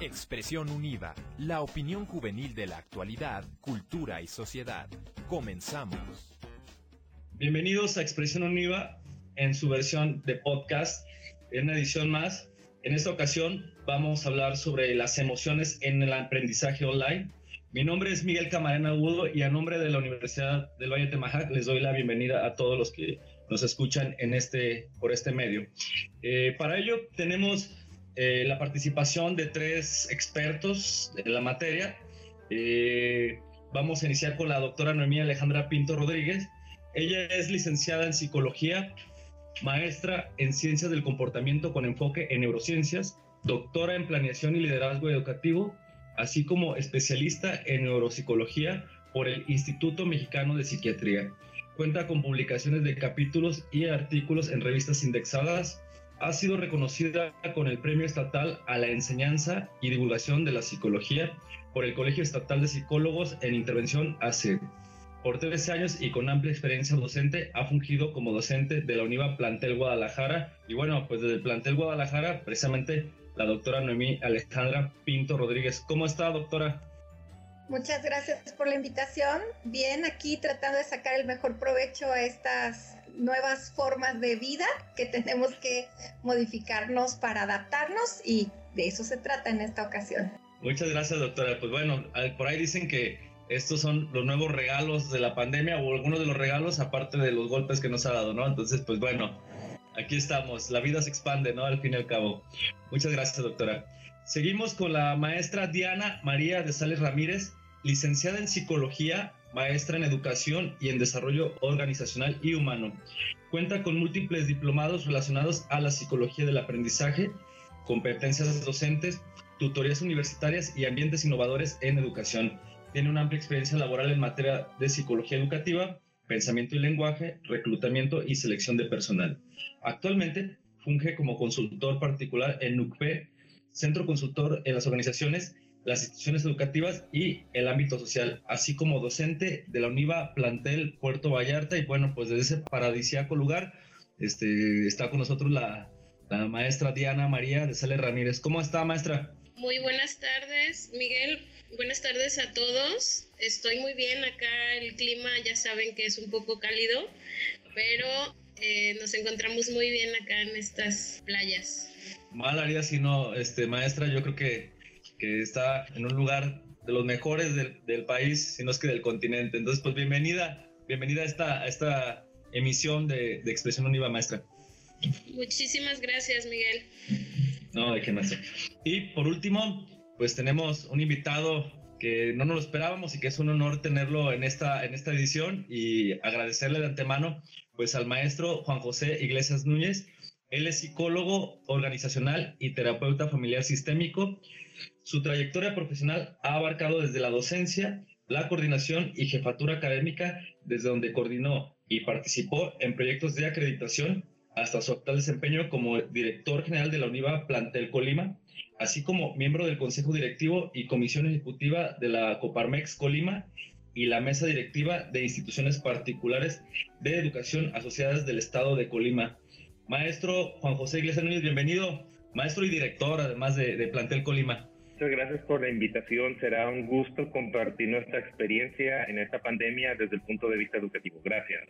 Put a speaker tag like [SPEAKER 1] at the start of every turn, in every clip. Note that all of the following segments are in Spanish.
[SPEAKER 1] Expresión Unida, la opinión juvenil de la actualidad, cultura y sociedad. Comenzamos.
[SPEAKER 2] Bienvenidos a Expresión Unida en su versión de podcast, en una edición más. En esta ocasión vamos a hablar sobre las emociones en el aprendizaje online. Mi nombre es Miguel Camarena Agudo y a nombre de la Universidad del Valle de Temajac les doy la bienvenida a todos los que nos escuchan en este, por este medio. Eh, para ello tenemos eh, la participación de tres expertos en la materia. Eh, vamos a iniciar con la doctora Noemí Alejandra Pinto Rodríguez. Ella es licenciada en psicología, maestra en ciencias del comportamiento con enfoque en neurociencias, doctora en planeación y liderazgo educativo, así como especialista en neuropsicología por el Instituto Mexicano de Psiquiatría. Cuenta con publicaciones de capítulos y artículos en revistas indexadas. Ha sido reconocida con el Premio Estatal a la Enseñanza y Divulgación de la Psicología por el Colegio Estatal de Psicólogos en Intervención AC. Por 13 años y con amplia experiencia docente, ha fungido como docente de la UNIVA Plantel Guadalajara. Y bueno, pues desde el Plantel Guadalajara, precisamente la doctora Noemí Alejandra Pinto Rodríguez. ¿Cómo está, doctora?
[SPEAKER 3] Muchas gracias por la invitación. Bien, aquí tratando de sacar el mejor provecho a estas nuevas formas de vida que tenemos que modificarnos para adaptarnos y de eso se trata en esta ocasión.
[SPEAKER 2] Muchas gracias, doctora. Pues bueno, por ahí dicen que estos son los nuevos regalos de la pandemia o algunos de los regalos aparte de los golpes que nos ha dado, ¿no? Entonces, pues bueno, aquí estamos. La vida se expande, ¿no? Al fin y al cabo. Muchas gracias, doctora. Seguimos con la maestra Diana María de Sales Ramírez, licenciada en psicología, maestra en educación y en desarrollo organizacional y humano. Cuenta con múltiples diplomados relacionados a la psicología del aprendizaje, competencias docentes, tutorías universitarias y ambientes innovadores en educación. Tiene una amplia experiencia laboral en materia de psicología educativa, pensamiento y lenguaje, reclutamiento y selección de personal. Actualmente funge como consultor particular en NUCPE, centro consultor en las organizaciones, las instituciones educativas y el ámbito social, así como docente de la UNIVA Plantel Puerto Vallarta. Y bueno, pues desde ese paradisíaco lugar este, está con nosotros la, la maestra Diana María de Sales Ramírez. ¿Cómo está, maestra?
[SPEAKER 4] Muy buenas tardes, Miguel. Buenas tardes a todos. Estoy muy bien acá. El clima ya saben que es un poco cálido, pero eh, nos encontramos muy bien acá en estas playas.
[SPEAKER 2] Mal haría si no, este, maestra, yo creo que, que está en un lugar de los mejores del, del, país, si no es que del continente. Entonces, pues bienvenida, bienvenida a esta, a esta emisión de, de Expresión Univa, maestra.
[SPEAKER 4] Muchísimas gracias, Miguel.
[SPEAKER 2] No, de qué maestra. Y por último, pues tenemos un invitado que no nos lo esperábamos y que es un honor tenerlo en esta, en esta edición y agradecerle de antemano pues al maestro Juan José Iglesias Núñez. Él es psicólogo organizacional y terapeuta familiar sistémico. Su trayectoria profesional ha abarcado desde la docencia, la coordinación y jefatura académica, desde donde coordinó y participó en proyectos de acreditación hasta su actual desempeño como director general de la UNIVA Plantel Colima, así como miembro del Consejo Directivo y Comisión Ejecutiva de la Coparmex Colima y la Mesa Directiva de Instituciones Particulares de Educación Asociadas del Estado de Colima. Maestro Juan José Iglesias Núñez, bienvenido, maestro y director además de, de Plantel Colima.
[SPEAKER 5] Muchas gracias por la invitación. Será un gusto compartir nuestra experiencia en esta pandemia desde el punto de vista educativo. Gracias.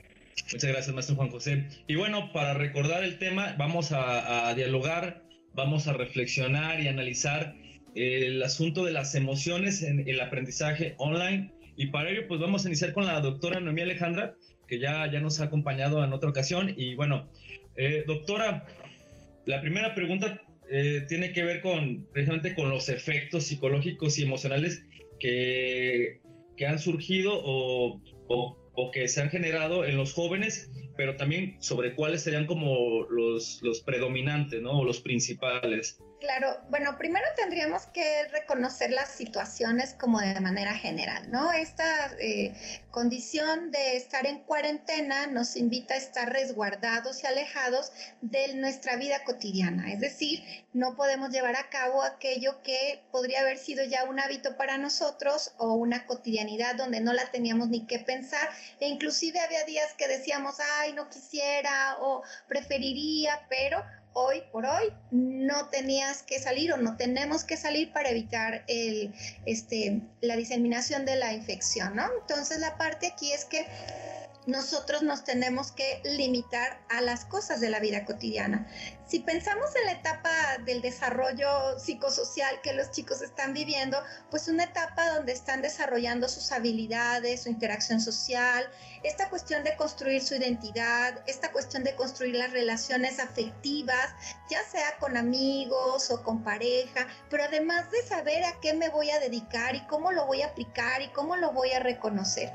[SPEAKER 2] Muchas gracias, maestro Juan José. Y bueno, para recordar el tema, vamos a, a dialogar, vamos a reflexionar y analizar el asunto de las emociones en el aprendizaje online. Y para ello, pues vamos a iniciar con la doctora Noemí Alejandra, que ya, ya nos ha acompañado en otra ocasión. Y bueno, eh, doctora, la primera pregunta eh, tiene que ver con precisamente con los efectos psicológicos y emocionales que, que han surgido o, o, o, que se han generado en los jóvenes, pero también sobre cuáles serían como los, los predominantes, ¿no? O los principales.
[SPEAKER 3] Claro, bueno, primero tendríamos que reconocer las situaciones como de manera general, ¿no? Esta eh, condición de estar en cuarentena nos invita a estar resguardados y alejados de nuestra vida cotidiana, es decir, no podemos llevar a cabo aquello que podría haber sido ya un hábito para nosotros o una cotidianidad donde no la teníamos ni que pensar e inclusive había días que decíamos, ay, no quisiera o preferiría, pero hoy por hoy no tenías que salir o no tenemos que salir para evitar el, este, la diseminación de la infección, ¿no? Entonces la parte aquí es que nosotros nos tenemos que limitar a las cosas de la vida cotidiana. Si pensamos en la etapa del desarrollo psicosocial que los chicos están viviendo, pues una etapa donde están desarrollando sus habilidades, su interacción social, esta cuestión de construir su identidad, esta cuestión de construir las relaciones afectivas, ya sea con amigos o con pareja, pero además de saber a qué me voy a dedicar y cómo lo voy a aplicar y cómo lo voy a reconocer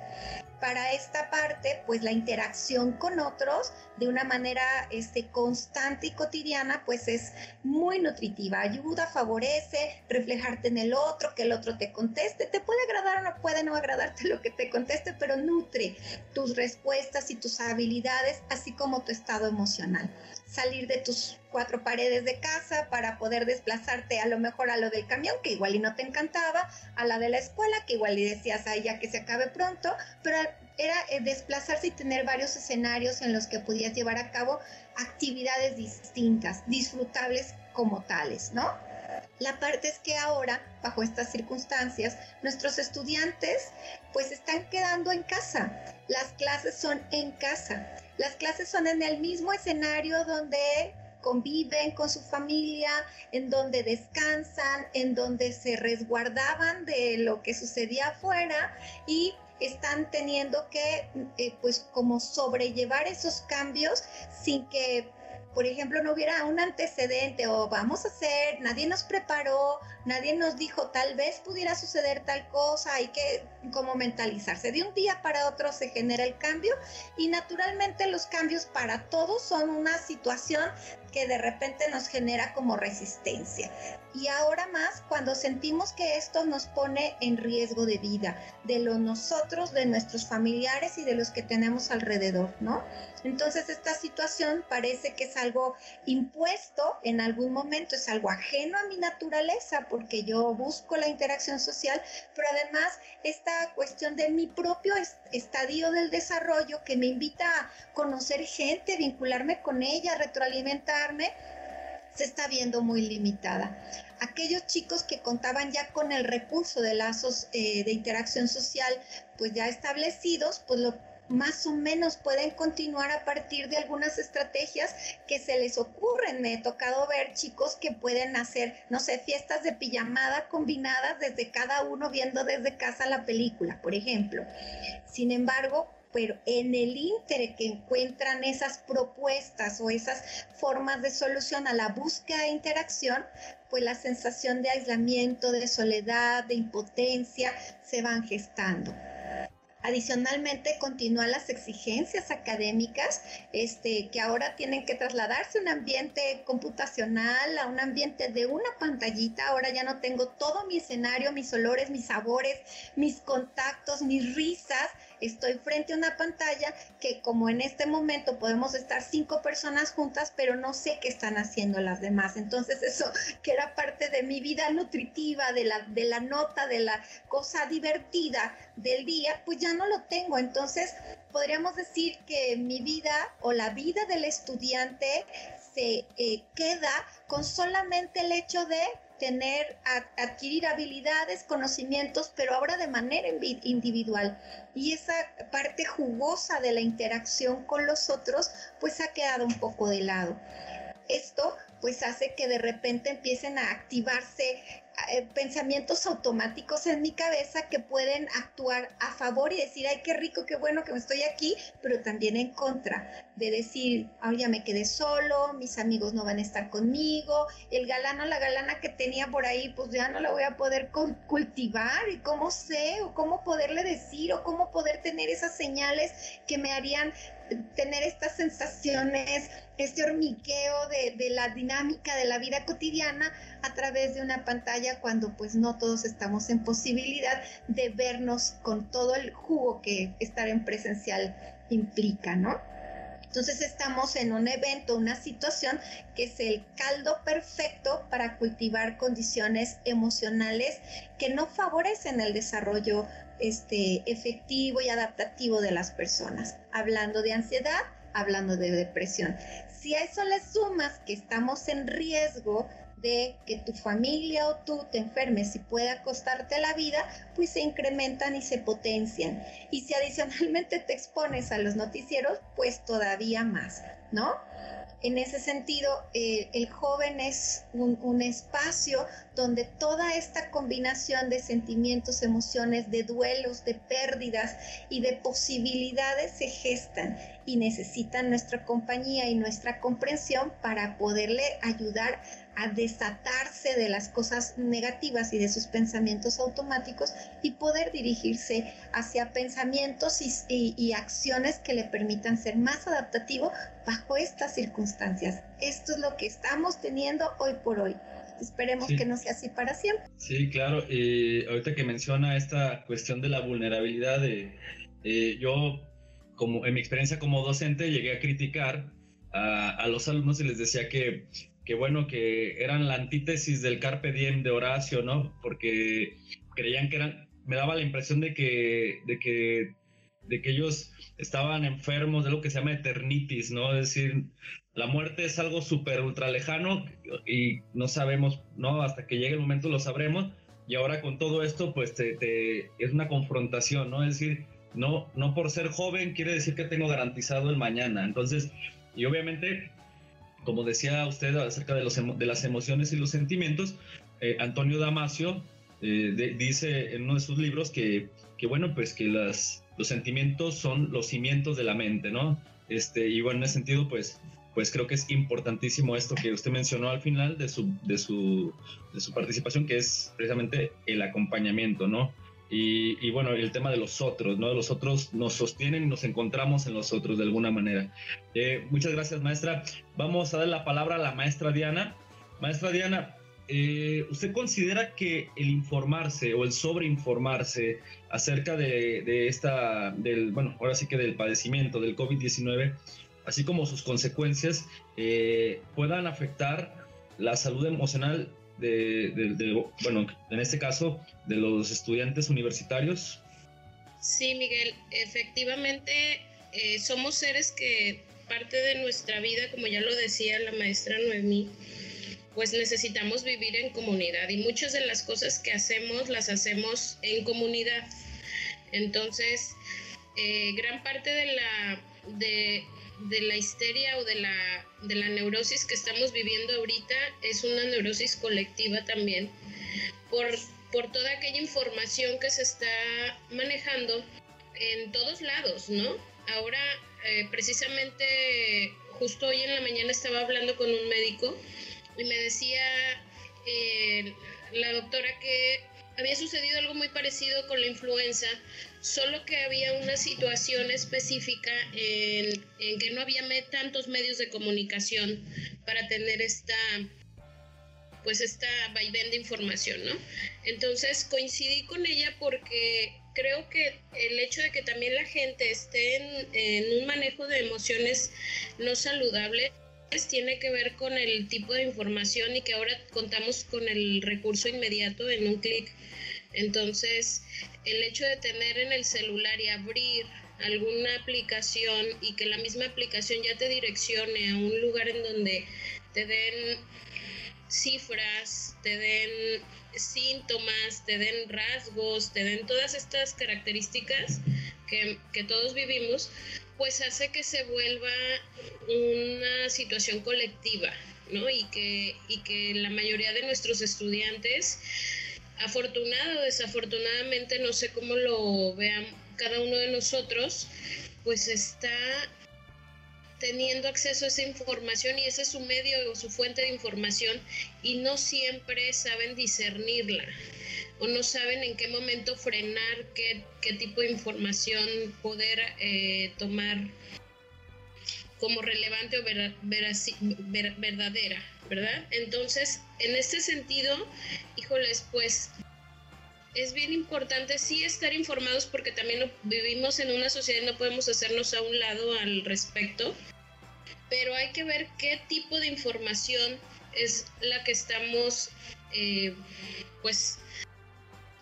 [SPEAKER 3] para esta parte, pues la interacción con otros de una manera este, constante y cotidiana, pues es muy nutritiva, ayuda, favorece, reflejarte en el otro, que el otro te conteste, te puede agradar o no puede no agradarte lo que te conteste, pero nutre tus respuestas y tus habilidades, así como tu estado emocional. Salir de tus cuatro paredes de casa para poder desplazarte a lo mejor a lo del camión, que igual y no te encantaba, a la de la escuela, que igual y decías, ay, ya que se acabe pronto, pero era eh, desplazarse y tener varios escenarios en los que podías llevar a cabo actividades distintas, disfrutables como tales, ¿no? La parte es que ahora, bajo estas circunstancias, nuestros estudiantes pues están quedando en casa. Las clases son en casa. Las clases son en el mismo escenario donde conviven con su familia, en donde descansan, en donde se resguardaban de lo que sucedía afuera y están teniendo que, eh, pues, como sobrellevar esos cambios sin que por ejemplo, no hubiera un antecedente o vamos a hacer, nadie nos preparó, nadie nos dijo, tal vez pudiera suceder tal cosa, hay que como mentalizarse. De un día para otro se genera el cambio y naturalmente los cambios para todos son una situación que de repente nos genera como resistencia. Y ahora más cuando sentimos que esto nos pone en riesgo de vida, de los nosotros, de nuestros familiares y de los que tenemos alrededor, ¿no? Entonces esta situación parece que es algo impuesto en algún momento, es algo ajeno a mi naturaleza porque yo busco la interacción social, pero además esta cuestión de mi propio estadio del desarrollo que me invita a conocer gente, vincularme con ella, retroalimentarme, se está viendo muy limitada. Aquellos chicos que contaban ya con el recurso de lazos eh, de interacción social, pues ya establecidos, pues lo más o menos pueden continuar a partir de algunas estrategias que se les ocurren. Me he tocado ver chicos que pueden hacer, no sé, fiestas de pijamada combinadas desde cada uno viendo desde casa la película, por ejemplo. Sin embargo, pero en el inter que encuentran esas propuestas o esas formas de solución a la búsqueda de interacción, pues la sensación de aislamiento, de soledad, de impotencia se van gestando. Adicionalmente, continúan las exigencias académicas este, que ahora tienen que trasladarse a un ambiente computacional, a un ambiente de una pantallita. Ahora ya no tengo todo mi escenario, mis olores, mis sabores, mis contactos, mis risas estoy frente a una pantalla que como en este momento podemos estar cinco personas juntas, pero no sé qué están haciendo las demás. Entonces eso que era parte de mi vida nutritiva, de la, de la nota, de la cosa divertida del día, pues ya no lo tengo. Entonces podríamos decir que mi vida o la vida del estudiante se eh, queda con solamente el hecho de tener, adquirir habilidades, conocimientos, pero ahora de manera individual. Y esa parte jugosa de la interacción con los otros, pues ha quedado un poco de lado. Esto pues hace que de repente empiecen a activarse eh, pensamientos automáticos en mi cabeza que pueden actuar a favor y decir, ay, qué rico, qué bueno que me estoy aquí, pero también en contra, de decir, ay, ya me quedé solo, mis amigos no van a estar conmigo, el galano, la galana que tenía por ahí, pues ya no la voy a poder cultivar, y cómo sé, o cómo poderle decir, o cómo poder tener esas señales que me harían tener estas sensaciones, este hormigueo de, de, la dinámica de la vida cotidiana a través de una pantalla cuando pues no todos estamos en posibilidad de vernos con todo el jugo que estar en presencial implica, ¿no? Entonces estamos en un evento, una situación que es el caldo perfecto para cultivar condiciones emocionales que no favorecen el desarrollo este, efectivo y adaptativo de las personas. Hablando de ansiedad, hablando de depresión. Si a eso le sumas que estamos en riesgo de que tu familia o tú te enfermes y pueda costarte la vida, pues se incrementan y se potencian. Y si adicionalmente te expones a los noticieros, pues todavía más, ¿no? En ese sentido, eh, el joven es un, espacio donde toda esta combinación de sentimientos, emociones, de duelos, de pérdidas y de posibilidades se gestan y necesitan nuestra compañía y nuestra comprensión para poderle ayudar a desatarse de las cosas negativas y de sus pensamientos automáticos y poder dirigirse hacia pensamientos y, acciones que le permitan ser más adaptativo bajo estas circunstancias. Esto es lo que estamos teniendo hoy por hoy. Esperemos que no sea así para siempre.
[SPEAKER 2] Sí, claro. Y ahorita que menciona esta cuestión de la vulnerabilidad, de, eh, yo, como en mi experiencia como docente, llegué a criticar a, a los alumnos y les decía que que bueno, que eran la antítesis del Carpe Diem de Horacio, ¿no? Porque creían que eran, me daba la impresión de que, de que, de que ellos estaban enfermos de lo que se llama eternitis, ¿no? Es decir, la muerte es algo súper ultra lejano y no sabemos, ¿no? Hasta que llegue el momento lo sabremos. Y ahora con todo esto, pues te, es una confrontación, ¿no? Es decir, no, no por ser joven quiere decir que tengo garantizado el mañana. Entonces, y obviamente como decía usted acerca de, las emociones y los sentimientos, eh, Antonio Damasio eh, dice en uno de sus libros que, bueno, pues que los sentimientos son los cimientos de la mente, ¿no? Este, y bueno, en ese sentido, pues, pues creo que es importantísimo esto que usted mencionó al final de su, de su, de su participación, que es precisamente el acompañamiento, ¿no? Y, bueno, el tema de los otros, ¿no? Los otros nos sostienen y nos encontramos en los otros de alguna manera. Eh, muchas gracias, maestra. Vamos a dar la palabra a la maestra Diana. Maestra Diana, eh, ¿usted considera que el informarse o el sobreinformarse acerca de, esta, del, bueno, ahora sí que del padecimiento del COVID-19, así como sus consecuencias, eh, puedan afectar la salud emocional de, bueno, en este caso, de los estudiantes universitarios?
[SPEAKER 4] Sí, Miguel, efectivamente eh, somos seres que parte de nuestra vida, como ya lo decía la maestra Noemí, pues necesitamos vivir en comunidad y muchas de las cosas que hacemos las hacemos en comunidad. Entonces, eh, gran parte de la, de, de la histeria o de la, de la neurosis que estamos viviendo ahorita es una neurosis colectiva también, por, por toda aquella información que se está manejando en todos lados, ¿no? Ahora, eh, precisamente, justo hoy en la mañana estaba hablando con un médico y me decía eh, la doctora que había sucedido algo muy parecido con la influenza, solo que había una situación específica en, que no había tantos medios de comunicación para tener esta pues esta vaivén de información, ¿no? Entonces coincidí con ella porque creo que el hecho de que también la gente esté en, en un manejo de emociones no saludables tiene que ver con el tipo de información y que ahora contamos con el recurso inmediato en un clic entonces, el hecho de tener en el celular y abrir alguna aplicación y que la misma aplicación ya te direccione a un lugar en donde te den cifras, te den síntomas, te den rasgos, te den todas estas características que, que, todos vivimos, pues hace que se vuelva una situación colectiva, ¿no? Y que, y que la mayoría de nuestros estudiantes afortunado o desafortunadamente, no sé cómo lo vean cada uno de nosotros, pues está teniendo acceso a esa información y ese es su medio o su fuente de información y no siempre saben discernirla o no saben en qué momento frenar qué, qué tipo de información poder eh, tomar como relevante o verdadera, ¿verdad? Entonces, en este sentido, híjoles, pues es bien importante sí estar informados porque también vivimos en una sociedad y no podemos hacernos a un lado al respecto, pero hay que ver qué tipo de información es la que estamos, eh, pues,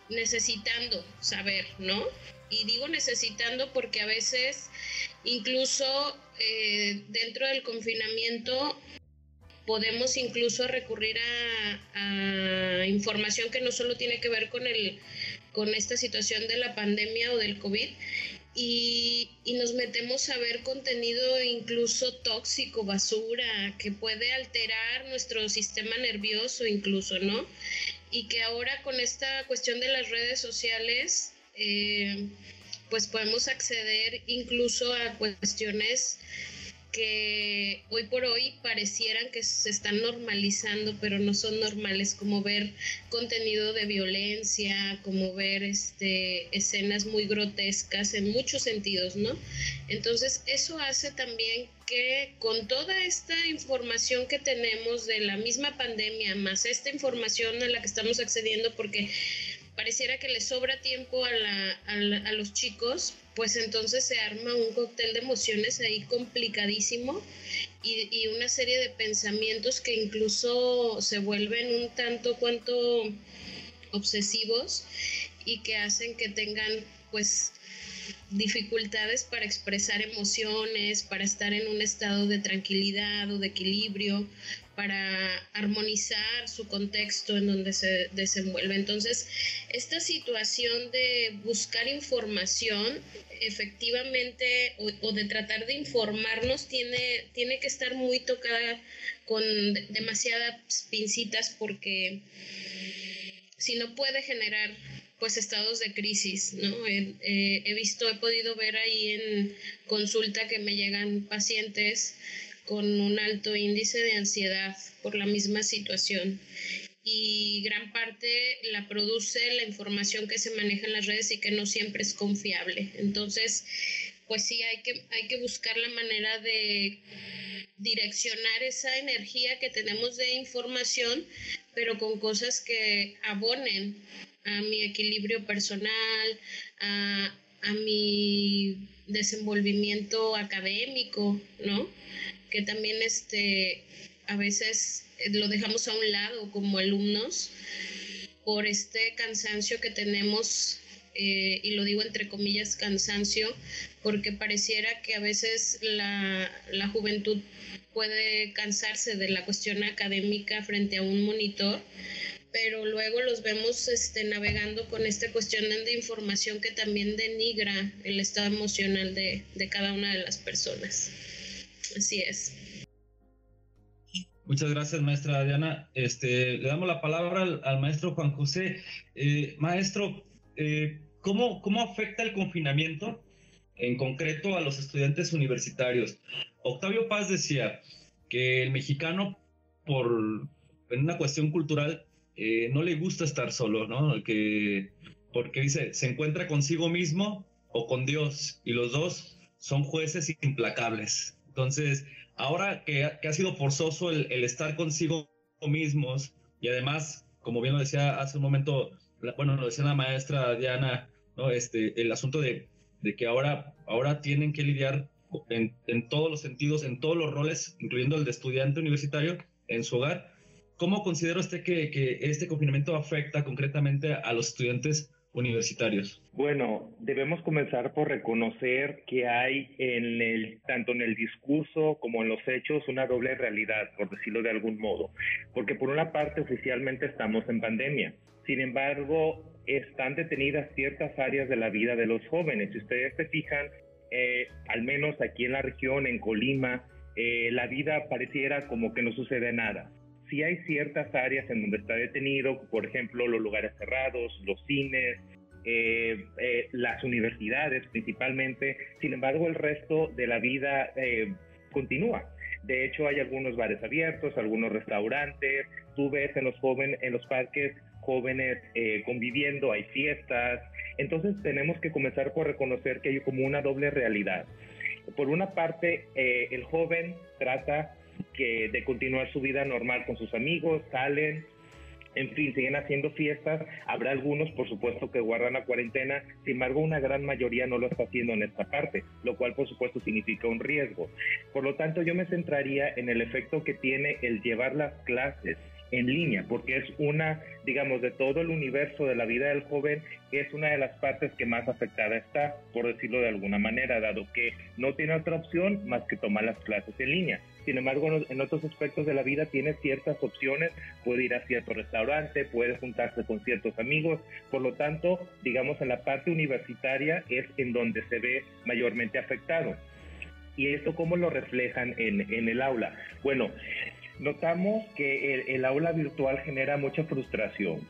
[SPEAKER 4] necesitando saber, ¿no? Y digo necesitando porque a veces incluso eh, dentro del confinamiento podemos incluso recurrir a, información que no solo tiene que ver con, el, con esta situación de la pandemia o del COVID, y, y, nos metemos a ver contenido incluso tóxico, basura, que puede alterar nuestro sistema nervioso incluso, ¿no? Y que ahora con esta cuestión de las redes sociales, eh, pues podemos acceder incluso a cuestiones que hoy por hoy parecieran que se están normalizando, pero no son normales, como ver contenido de violencia, como ver este, escenas muy grotescas en muchos sentidos, ¿no? Entonces, eso hace también que con toda esta información que tenemos de la misma pandemia, más esta información a la que estamos accediendo, porque pareciera que le sobra tiempo a, a, los chicos, pues entonces se arma un cóctel de emociones ahí complicadísimo y, y, una serie de pensamientos que incluso se vuelven un tanto cuanto obsesivos y que hacen que tengan pues dificultades para expresar emociones, para estar en un estado de tranquilidad o de equilibrio, para armonizar su contexto en donde se desenvuelve. Entonces, esta situación de buscar información efectivamente o, de tratar de informarnos tiene, tiene que estar muy tocada con demasiadas pincitas porque si no puede generar pues estados de crisis, ¿no? he visto, he podido ver ahí en consulta que me llegan pacientes con un alto índice de ansiedad por la misma situación y gran parte la produce la información que se maneja en las redes y que no siempre es confiable. Entonces, pues sí, hay que, hay que buscar la manera de direccionar esa energía que tenemos de información, pero con cosas que abonen a mi equilibrio personal, a, a mi desenvolvimiento académico, ¿no? Que también este, a veces lo dejamos a un lado como alumnos por este cansancio que tenemos, eh, y lo digo entre comillas cansancio, porque pareciera que a veces la, la juventud puede cansarse de la cuestión académica frente a un monitor, pero luego los vemos este, navegando con esta cuestión de información que también denigra el estado emocional de, de cada una de las personas. Así es.
[SPEAKER 2] Muchas gracias, maestra Diana. Este, le damos la palabra al, maestro Juan José. Eh, maestro, eh, ¿cómo, ¿cómo afecta el confinamiento en concreto a los estudiantes universitarios? Octavio Paz decía que el mexicano, por en una cuestión cultural, eh, no le gusta estar solo, ¿no? Que, porque dice, se encuentra consigo mismo o con Dios, y los dos son jueces implacables. Entonces, ahora que, ha sido forzoso el, estar consigo mismos y además, como bien lo decía hace un momento, bueno, lo decía la maestra Diana, ¿no? este, el asunto de, que ahora, ahora tienen que lidiar en, en, todos los sentidos, en todos los roles, incluyendo el de estudiante universitario en su hogar. ¿Cómo considera usted que, que este confinamiento afecta concretamente a los estudiantes universitarios?
[SPEAKER 5] Bueno, debemos comenzar por reconocer que hay en el, tanto en el discurso como en los hechos una doble realidad, por decirlo de algún modo. Porque por una parte oficialmente estamos en pandemia. Sin embargo, están detenidas ciertas áreas de la vida de los jóvenes. Si ustedes se fijan, eh, al menos aquí en la región, en Colima, eh, la vida pareciera como que no sucede nada sí hay ciertas áreas en donde está detenido, por ejemplo, los lugares cerrados, los cines, eh, eh, las universidades principalmente. Sin embargo, el resto de la vida eh, continúa. De hecho, hay algunos bares abiertos, algunos restaurantes. Tú ves en los jóvenes, en los parques jóvenes conviviendo, hay fiestas. Entonces tenemos que comenzar por reconocer que hay como una doble realidad. Por una parte, el joven trata que de continuar su vida normal con sus amigos, salen, en fin, siguen haciendo fiestas. Habrá algunos, por supuesto, que guardan la cuarentena. Sin embargo, una gran mayoría no lo está haciendo en esta parte, lo cual, por supuesto, significa un riesgo. Por lo tanto, yo me centraría en el efecto que tiene el llevar las clases en línea, porque es una, digamos, de todo el universo de la vida del joven, es una de las partes que más afectada está, por decirlo de alguna manera, dado que no tiene otra opción más que tomar las clases en línea. Sin embargo, en otros aspectos de la vida tiene ciertas opciones, puede ir a cierto restaurante, puede juntarse con ciertos amigos, por lo tanto, digamos, en la parte universitaria es en donde se ve mayormente afectado. ¿Y esto cómo lo reflejan en, en el aula? Bueno, notamos que el, aula virtual genera mucha frustración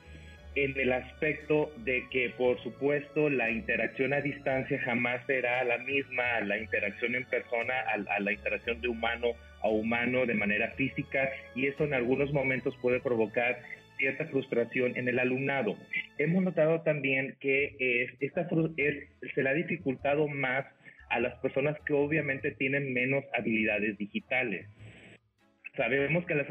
[SPEAKER 5] en el aspecto de que, por supuesto, la interacción a distancia jamás será la misma a la interacción en persona, a, la interacción de humano a humano de manera física, y eso en algunos momentos puede provocar cierta frustración en el alumnado. Hemos notado también que esta, es, se le ha dificultado más a las personas que obviamente tienen menos habilidades digitales sabemos que las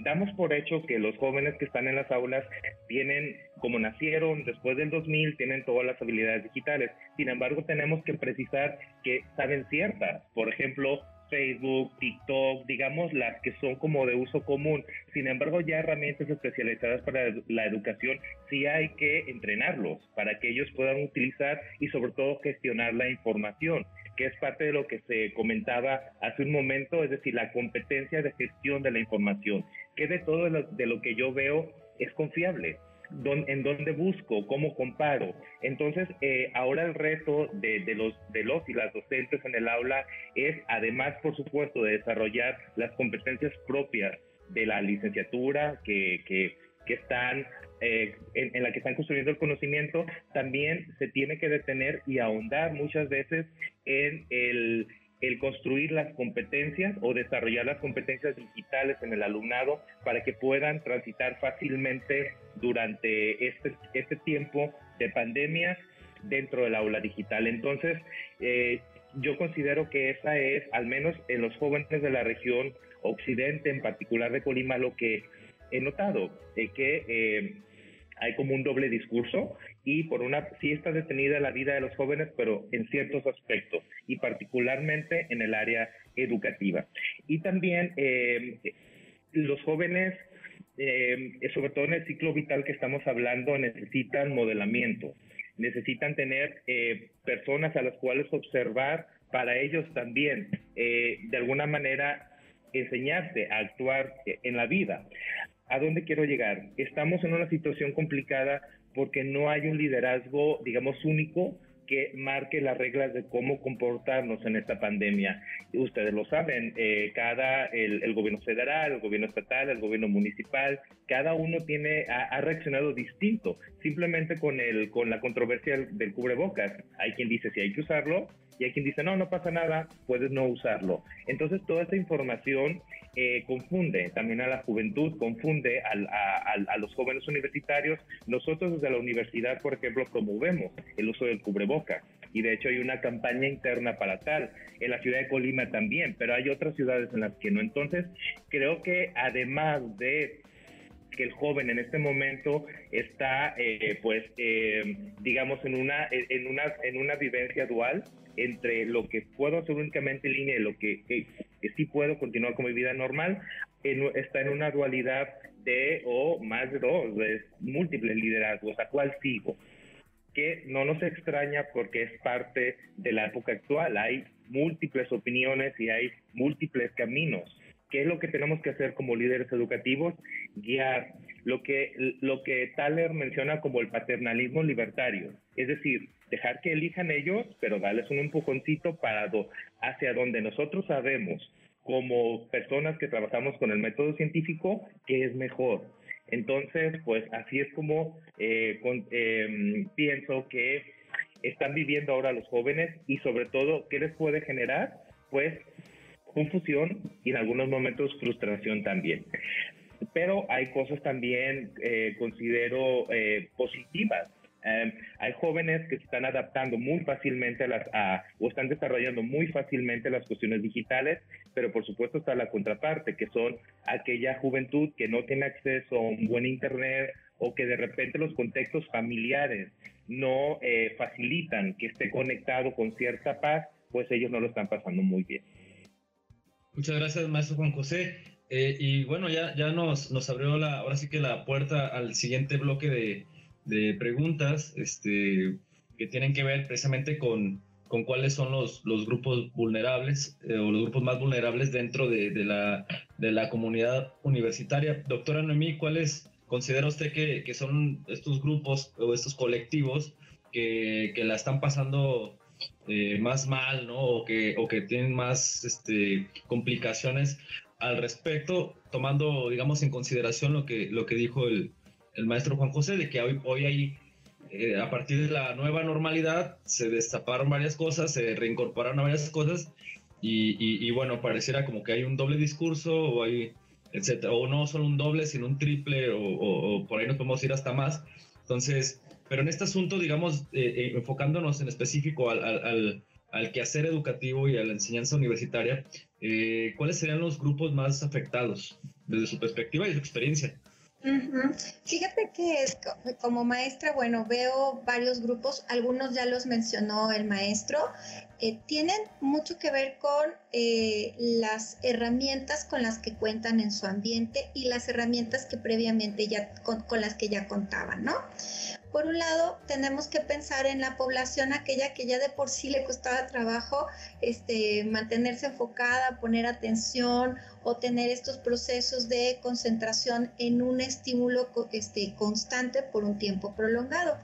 [SPEAKER 5] damos por hecho que los jóvenes que están en las aulas tienen, como nacieron después del 2000, tienen todas las habilidades digitales. Sin embargo, tenemos que precisar que saben ciertas. Por ejemplo, Facebook, TikTok, digamos las que son como de uso común. Sin embargo, ya herramientas especializadas para la educación sí hay que entrenarlos para que ellos puedan utilizar y sobre todo gestionar la información que es parte de lo que se comentaba hace un momento, es decir, la competencia de gestión de la información, que de todo de lo, que yo veo es confiable. En dónde busco, cómo comparo. Entonces, eh, ahora el reto de, los, de los y las docentes en el aula es, además, por supuesto, de desarrollar las competencias propias de la licenciatura que, que, están eh, en, la que están construyendo el conocimiento, también se tiene que detener y ahondar muchas veces en el, construir las competencias o desarrollar las competencias digitales en el alumnado para que puedan transitar fácilmente durante este, este tiempo de pandemia dentro del aula digital. Entonces, eh, yo considero que esa es, al menos en los jóvenes de la región occidente, en particular de Colima, lo que he notado, de que eh, hay como un doble discurso y por una, sí está detenida la vida de los jóvenes, pero en ciertos aspectos y particularmente en el área educativa. Y también eh, los jóvenes, eh, sobre todo en el ciclo vital que estamos hablando, necesitan modelamiento, necesitan tener eh, personas a las cuales observar para ellos también, de alguna manera, enseñarse a actuar en la vida. ¿A dónde quiero llegar? Estamos en una situación complicada porque no hay un liderazgo, digamos, único que marque las reglas de cómo comportarnos en esta pandemia. Ustedes lo saben, eh, cada el, gobierno federal, el gobierno estatal, el gobierno municipal, cada uno tiene ha, reaccionado distinto, simplemente con el con la controversia del, cubrebocas. Hay quien dice si hay que usarlo y hay quien dice no no pasa nada, puedes no usarlo. Entonces toda esta información eh, confunde también a la juventud, confunde a, los jóvenes universitarios. Nosotros desde la universidad, por ejemplo, promovemos el uso del cubreboca y de hecho hay una campaña interna para tal. En la ciudad de Colima también, pero hay otras ciudades en las que no. Entonces, creo que además de que el joven en este momento está, eh, pues, eh, digamos, en una, en, una, en una vivencia dual entre lo que puedo hacer únicamente en línea y lo que, que, sí puedo continuar con mi vida normal, está en una dualidad de, o más de dos, múltiples liderazgos, ¿a cuál sigo? Que no nos extraña porque es parte de la época actual, hay múltiples opiniones y hay múltiples caminos ¿Qué es lo que tenemos que hacer como líderes educativos? Guiar lo que, lo que Thaler menciona como el paternalismo libertario, es decir, dejar que elijan ellos, pero darles un empujoncito para hacia donde nosotros sabemos como personas que trabajamos con el método científico que es mejor. Entonces, pues así es como eh, em, pienso que están viviendo ahora los jóvenes y sobre todo, ¿qué les puede generar? Pues confusión y en algunos momentos frustración también. Pero hay cosas también, eh, considero, eh, positivas. Em, hay jóvenes que se están adaptando muy fácilmente a o están desarrollando muy fácilmente las cuestiones digitales, pero por supuesto está la contraparte, que son aquella juventud que no tiene acceso a un buen Internet o que de repente los contextos familiares no eh, facilitan que esté conectado con cierta paz, pues ellos no lo están pasando muy bien.
[SPEAKER 2] Muchas gracias, maestro Juan José. Eh, y bueno, ya, ya nos, nos abrió la, ahora sí que la puerta al siguiente bloque de, de preguntas este, que tienen que ver precisamente con, con cuáles son los, los grupos vulnerables eh, o los grupos más vulnerables dentro de, de, la, de la comunidad universitaria. Doctora Noemí, ¿cuáles considera usted que, que, son estos grupos o estos colectivos que, que la están pasando eh, más mal, ¿no? O que, o que tienen más este, complicaciones al respecto, tomando, digamos, en consideración lo que, lo que dijo el, el maestro Juan José, de que hoy, hoy hay, eh, a partir de la nueva normalidad, se destaparon varias cosas, se reincorporaron varias cosas, y, y, bueno, pareciera como que hay un doble discurso, o hay, etcétera, o no solo un doble, sino un triple, o, o, por ahí nos podemos ir hasta más. Entonces, pero en este asunto, digamos, eh, eh, enfocándonos en específico al, al, al, quehacer educativo y a la enseñanza universitaria, eh, ¿cuáles serían los grupos más afectados desde su perspectiva y su experiencia?
[SPEAKER 3] Fíjate que como maestra, bueno, veo varios grupos, algunos ya los mencionó el maestro, eh, tienen mucho que ver con eh, las herramientas con las que cuentan en su ambiente y las herramientas que previamente ya con, con las que ya contaban, ¿no? Por un lado, tenemos que pensar en la población aquella que ya de por sí le costaba trabajo este, mantenerse enfocada, poner atención o tener estos procesos de concentración en un estímulo este, constante por un tiempo prolongado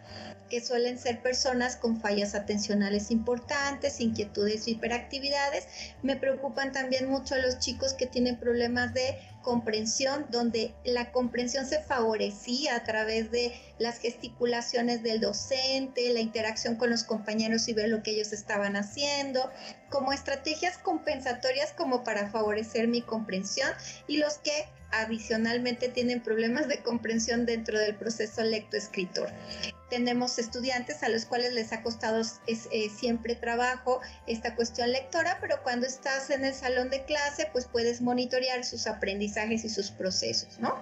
[SPEAKER 3] que suelen ser personas con fallas atencionales importantes, inquietudes y hiperactividades. Me preocupan también mucho los chicos que tienen problemas de comprensión, donde la comprensión se favorecía a través de las gesticulaciones del docente, la interacción con los compañeros y ver lo que ellos estaban haciendo, como estrategias compensatorias como para favorecer mi comprensión y los que adicionalmente tienen problemas de comprensión dentro del proceso lectoescritor. Tenemos estudiantes a los cuales les ha costado eh, siempre trabajo esta cuestión lectora, pero cuando estás en el salón de clase, pues puedes monitorear sus aprendizajes y sus procesos, ¿no?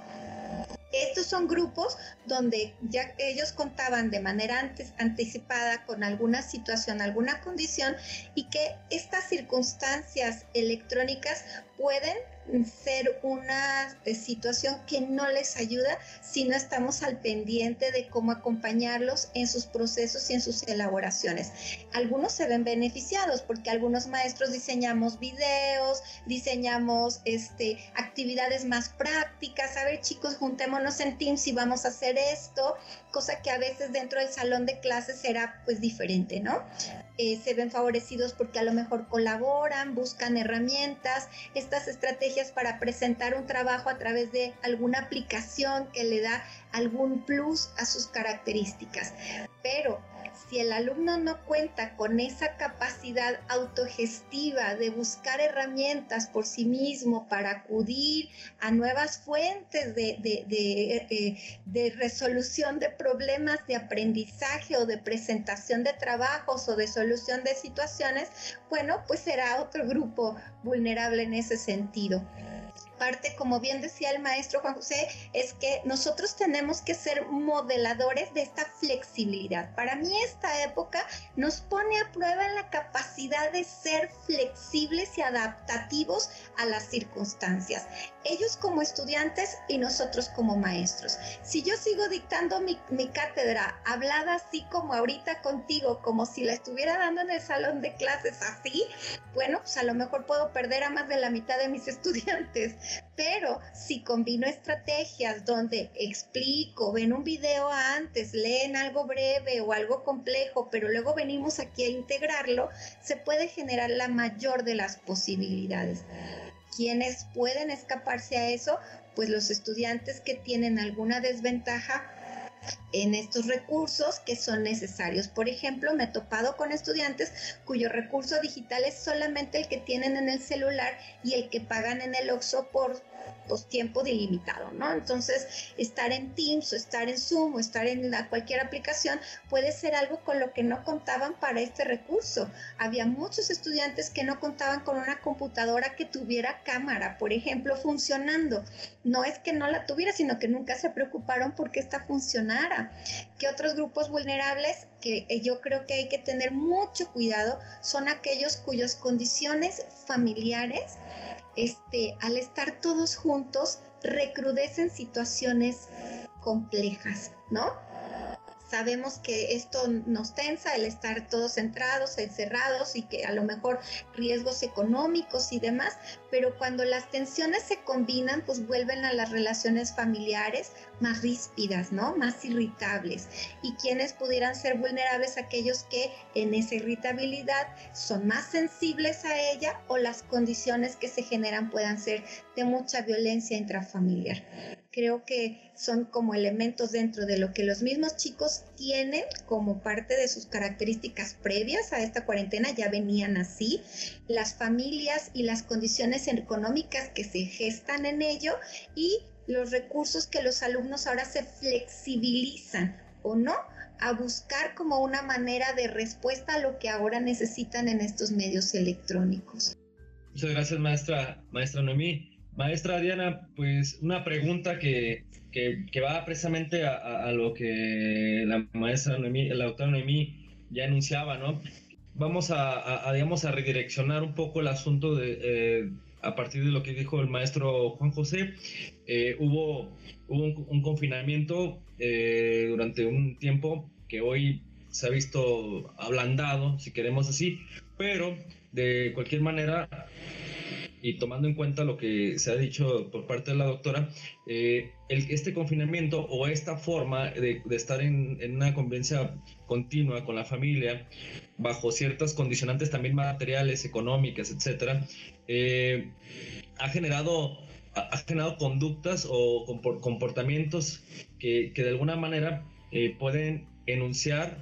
[SPEAKER 3] Estos son grupos donde ya ellos contaban de manera antes, anticipada con alguna situación, alguna condición y que estas circunstancias electrónicas pueden ser una eh, situación que no les ayuda si no estamos al pendiente de cómo acompañarlos en sus procesos y en sus elaboraciones. Algunos se ven beneficiados porque algunos maestros diseñamos videos, diseñamos este, actividades más prácticas. A ver chicos, juntémonos en Teams y vamos a hacer esto, cosa que a veces dentro del salón de clases será pues diferente, ¿no? Eh, se ven favorecidos porque a lo mejor colaboran, buscan herramientas, estas estrategias para presentar un trabajo a través de alguna aplicación que le da algún plus a sus características. Pero si el alumno no cuenta con esa capacidad autogestiva de buscar herramientas por sí mismo para acudir a nuevas fuentes de, eh, de, resolución de problemas de aprendizaje o de presentación de trabajos o de solución de situaciones, bueno, pues será otro grupo vulnerable en ese sentido parte, como bien decía el maestro Juan José, es que nosotros tenemos que ser modeladores de esta flexibilidad. Para mí esta época nos pone a prueba en la capacidad de ser flexibles y adaptativos a las circunstancias. Ellos como estudiantes y nosotros como maestros. Si yo sigo dictando mi, cátedra hablada así como ahorita contigo, como si la estuviera dando en el salón de clases así, bueno, pues a lo mejor puedo perder a más de la mitad de mis estudiantes. Pero si combino estrategias donde explico, ven un video antes, leen algo breve o algo complejo, pero luego venimos aquí a integrarlo, se puede generar la mayor de las posibilidades. ¿Quiénes pueden escaparse a eso? Pues los estudiantes que tienen alguna desventaja en estos recursos que son necesarios. Por ejemplo, me he topado con estudiantes cuyo recurso digital es solamente el que tienen en el celular y el que pagan en el OXO por pues, tiempo delimitado, ¿no? Entonces, estar en Teams o estar en Zoom o estar en cualquier aplicación puede ser algo con lo que no contaban para este recurso. Había muchos estudiantes que no contaban con una computadora que tuviera cámara, por ejemplo, funcionando. No es que no la tuviera, sino que nunca se preocuparon porque esta funcionara. Que otros grupos vulnerables que eh, yo creo que hay que tener mucho cuidado son aquellos cuyas condiciones familiares este, al estar todos juntos, recrudecen situaciones complejas, ¿no? Sabemos que esto nos tensa el estar todos centrados, encerrados y que a lo mejor riesgos económicos y demás, pero cuando las tensiones se combinan, pues vuelven a las relaciones familiares más ríspidas, ¿no? Más irritables. Y quienes pudieran ser vulnerables aquellos que en esa irritabilidad son más sensibles a ella o las condiciones que se generan puedan ser de mucha violencia intrafamiliar creo que son como elementos dentro de lo que los mismos chicos tienen como parte de sus características previas a esta cuarentena, ya venían así, las familias y las condiciones económicas que se gestan en ello y los recursos que los alumnos ahora se flexibilizan o no a buscar como una manera de respuesta a lo que ahora necesitan en estos medios electrónicos.
[SPEAKER 2] Muchas gracias, maestra, maestra Noemí. Maestra Diana, pues una pregunta que, va precisamente a, lo que la maestra Noemí, la doctora Noemí ya anunciaba, ¿no? Vamos a, digamos, a redireccionar un poco el asunto de, eh, a partir de lo que dijo el maestro Juan José. Eh, hubo, un, confinamiento eh, durante un tiempo que hoy se ha visto ablandado, si queremos así, pero de cualquier manera y tomando en cuenta lo que se ha dicho por parte de la doctora, eh, este confinamiento o esta forma de, estar en, una convivencia continua con la familia, bajo ciertas condicionantes también materiales, económicas, etcétera, eh, ha generado ha generado conductas o comportamientos que, de alguna manera eh, pueden enunciar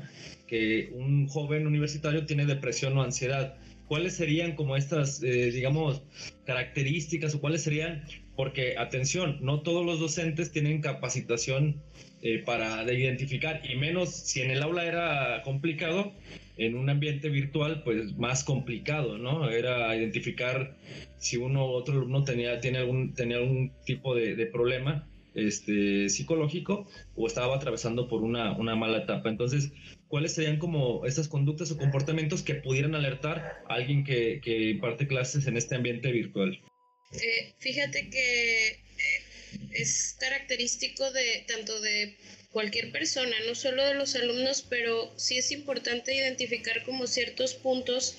[SPEAKER 2] que un joven universitario tiene depresión o ansiedad. ¿Cuáles serían como estas, eh, digamos, características o cuáles serían? Porque, atención, no todos los docentes tienen capacitación eh, para de identificar, y menos si en el aula era complicado, en un ambiente virtual, pues más complicado, ¿no? Era identificar si uno u otro alumno tenía, tiene algún, tenía algún tipo de, de problema este, psicológico o estaba atravesando por una, una mala etapa. Entonces, ¿cuáles serían como estas conductas o comportamientos que pudieran alertar a alguien que, que imparte clases en este ambiente virtual?
[SPEAKER 4] Eh, fíjate que eh, es característico de tanto de cualquier persona, no solo de los alumnos, pero sí es importante identificar como ciertos puntos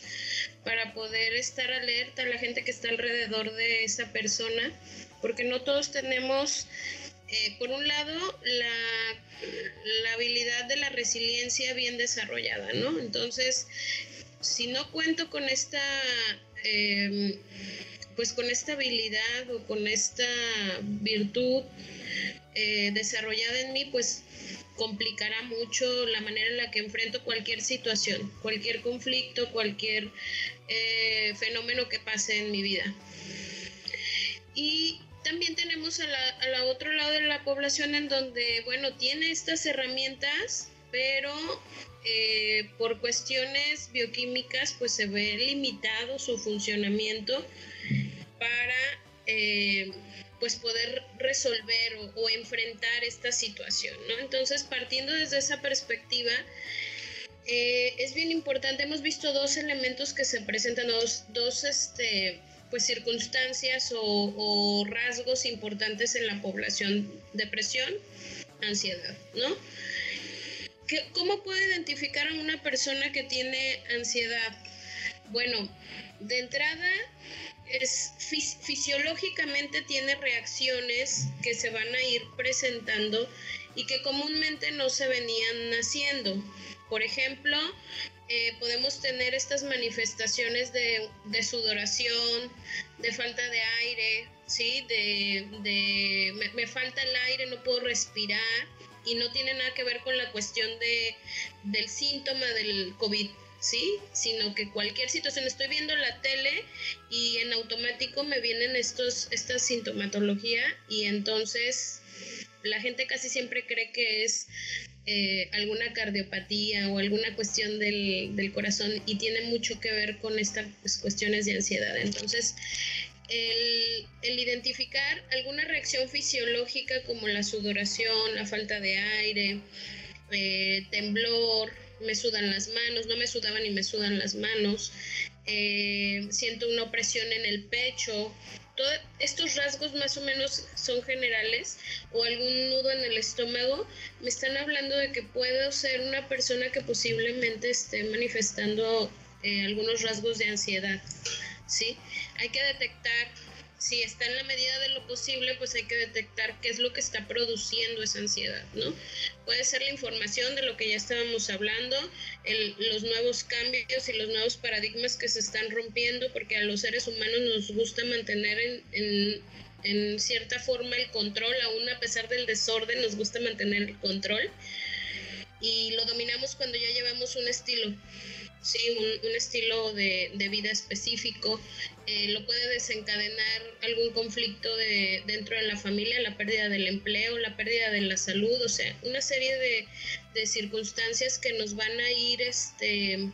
[SPEAKER 4] para poder estar alerta a la gente que está alrededor de esa persona, porque no todos tenemos eh, por un lado, la, habilidad de la resiliencia bien desarrollada, ¿no? Entonces, si no cuento con esta, em, pues con esta habilidad o con esta virtud eh, desarrollada en mí, pues complicará mucho la manera en la que enfrento cualquier situación, cualquier conflicto, cualquier eh, fenómeno que pase en mi vida. Y también tenemos a la, otro lado de la población en donde, bueno, tiene estas herramientas, pero eh, por cuestiones bioquímicas, pues se ve limitado su funcionamiento para, eh, pues poder resolver o, enfrentar esta situación, ¿no? Entonces, partiendo desde esa perspectiva, eh, es bien importante, hemos visto dos elementos que se presentan, dos, dos este, pues circunstancias o, rasgos importantes en la población, depresión, ansiedad, ¿no? ¿Cómo puede identificar a una persona que tiene ansiedad? Bueno, de entrada es fisiológicamente tiene reacciones que se van a ir presentando y que comúnmente no se venían haciendo. Por ejemplo, eh, podemos tener estas manifestaciones de, sudoración, de falta de aire, ¿sí? De, me, falta el aire, no puedo respirar y no tiene nada que ver con la cuestión de, del síntoma del COVID, ¿sí? Sino que cualquier situación, estoy viendo la tele y en automático me vienen estos, esta sintomatología y entonces la gente casi siempre cree que es eh, alguna cardiopatía o alguna cuestión del, del, corazón y tiene mucho que ver con estas pues, cuestiones de ansiedad. Entonces, el, identificar alguna reacción fisiológica como la sudoración, la falta de aire, eh, temblor, me sudan las manos, no me sudaban y me sudan las manos, eh, siento una opresión en el pecho, todos estos rasgos más o menos son generales o algún nudo en el estómago, me están hablando de que puedo ser una persona que posiblemente esté manifestando eh, algunos rasgos de ansiedad, ¿sí? Hay que detectar si está en la medida de lo posible, pues hay que detectar qué es lo que está produciendo esa ansiedad, ¿no? Puede ser la información de lo que ya estábamos hablando, los nuevos cambios y los nuevos paradigmas que se están rompiendo, porque a los seres humanos nos gusta mantener en, en cierta forma el control, aún a pesar del desorden, nos gusta mantener el control y lo dominamos cuando ya llevamos un estilo sí, un, estilo de, vida específico, eh, lo puede desencadenar algún conflicto de, dentro de la familia, la pérdida del empleo, la pérdida de la salud, o sea, una serie de, circunstancias que nos van a ir, este,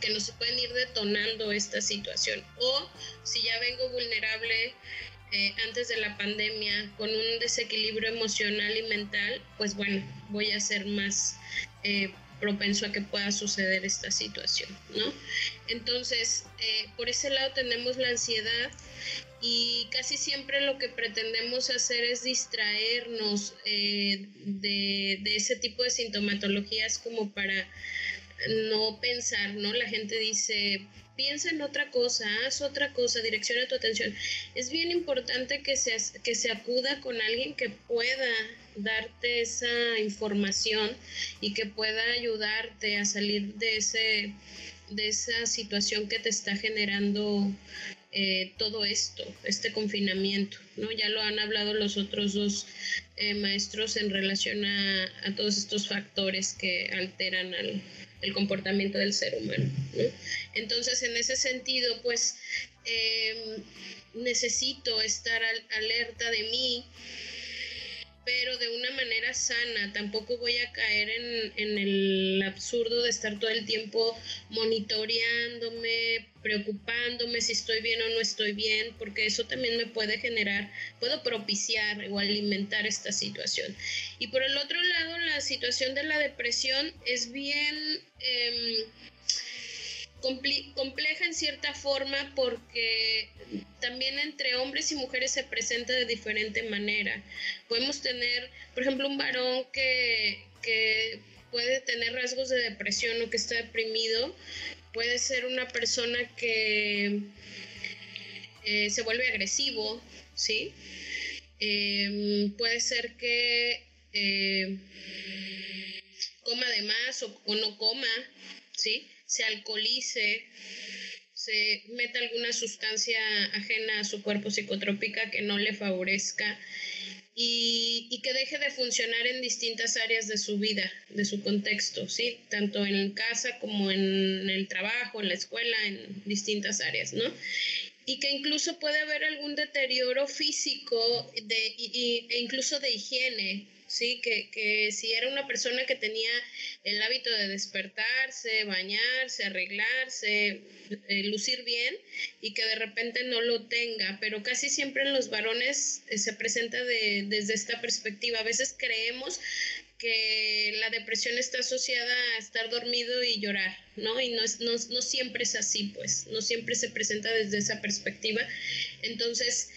[SPEAKER 4] que nos pueden ir detonando esta situación. O si ya vengo vulnerable eh, antes de la pandemia con un desequilibrio emocional y mental, pues bueno, voy a ser más eh, propenso a que pueda suceder esta situación, ¿no? Entonces, eh, por ese lado tenemos la ansiedad y casi siempre lo que pretendemos hacer es distraernos eh, de, de, ese tipo de sintomatologías como para no pensar, ¿no? La gente dice, piensa en otra cosa, haz otra cosa, direcciona tu atención. Es bien importante que se, que se acuda con alguien que pueda darte esa información y que pueda ayudarte a salir de ese de esa situación que te está generando eh, todo esto, este confinamiento, ¿no? Ya lo han hablado los otros dos eh, maestros en relación a, a, todos estos factores que alteran al, el comportamiento del ser humano. Entonces, en ese sentido, pues em, necesito estar alerta de mí, pero de una manera sana. Tampoco voy a caer en, en, el absurdo de estar todo el tiempo monitoreándome, preocupándome si estoy bien o no estoy bien, porque eso también me puede generar, puedo propiciar o alimentar esta situación. Y por el otro lado, la situación de la depresión es bien... Eh, compleja en cierta forma porque también entre hombres y mujeres se presenta de diferente manera. Podemos tener, por ejemplo, un varón que, que puede tener rasgos de depresión o que está deprimido, puede ser una persona que eh, se vuelve agresivo, ¿sí? Em, puede ser que eh, coma de más o, o no coma, ¿sí? Se alcoholice, se meta alguna sustancia ajena a su cuerpo psicotrópica que no le favorezca y, que deje de funcionar en distintas áreas de su vida, de su contexto, ¿sí? Tanto en casa como en el trabajo, en la escuela, en distintas áreas, ¿no? Y que incluso puede haber algún deterioro físico de, e incluso de higiene, ¿sí? Que, que si era una persona que tenía el hábito de despertarse, bañarse, arreglarse, eh, lucir bien y que de repente no lo tenga, pero casi siempre en los varones eh, se presenta de, desde esta perspectiva. A veces creemos que la depresión está asociada a estar dormido y llorar, ¿no? Y no, es, no, no siempre es así, pues, no siempre se presenta desde esa perspectiva. Entonces,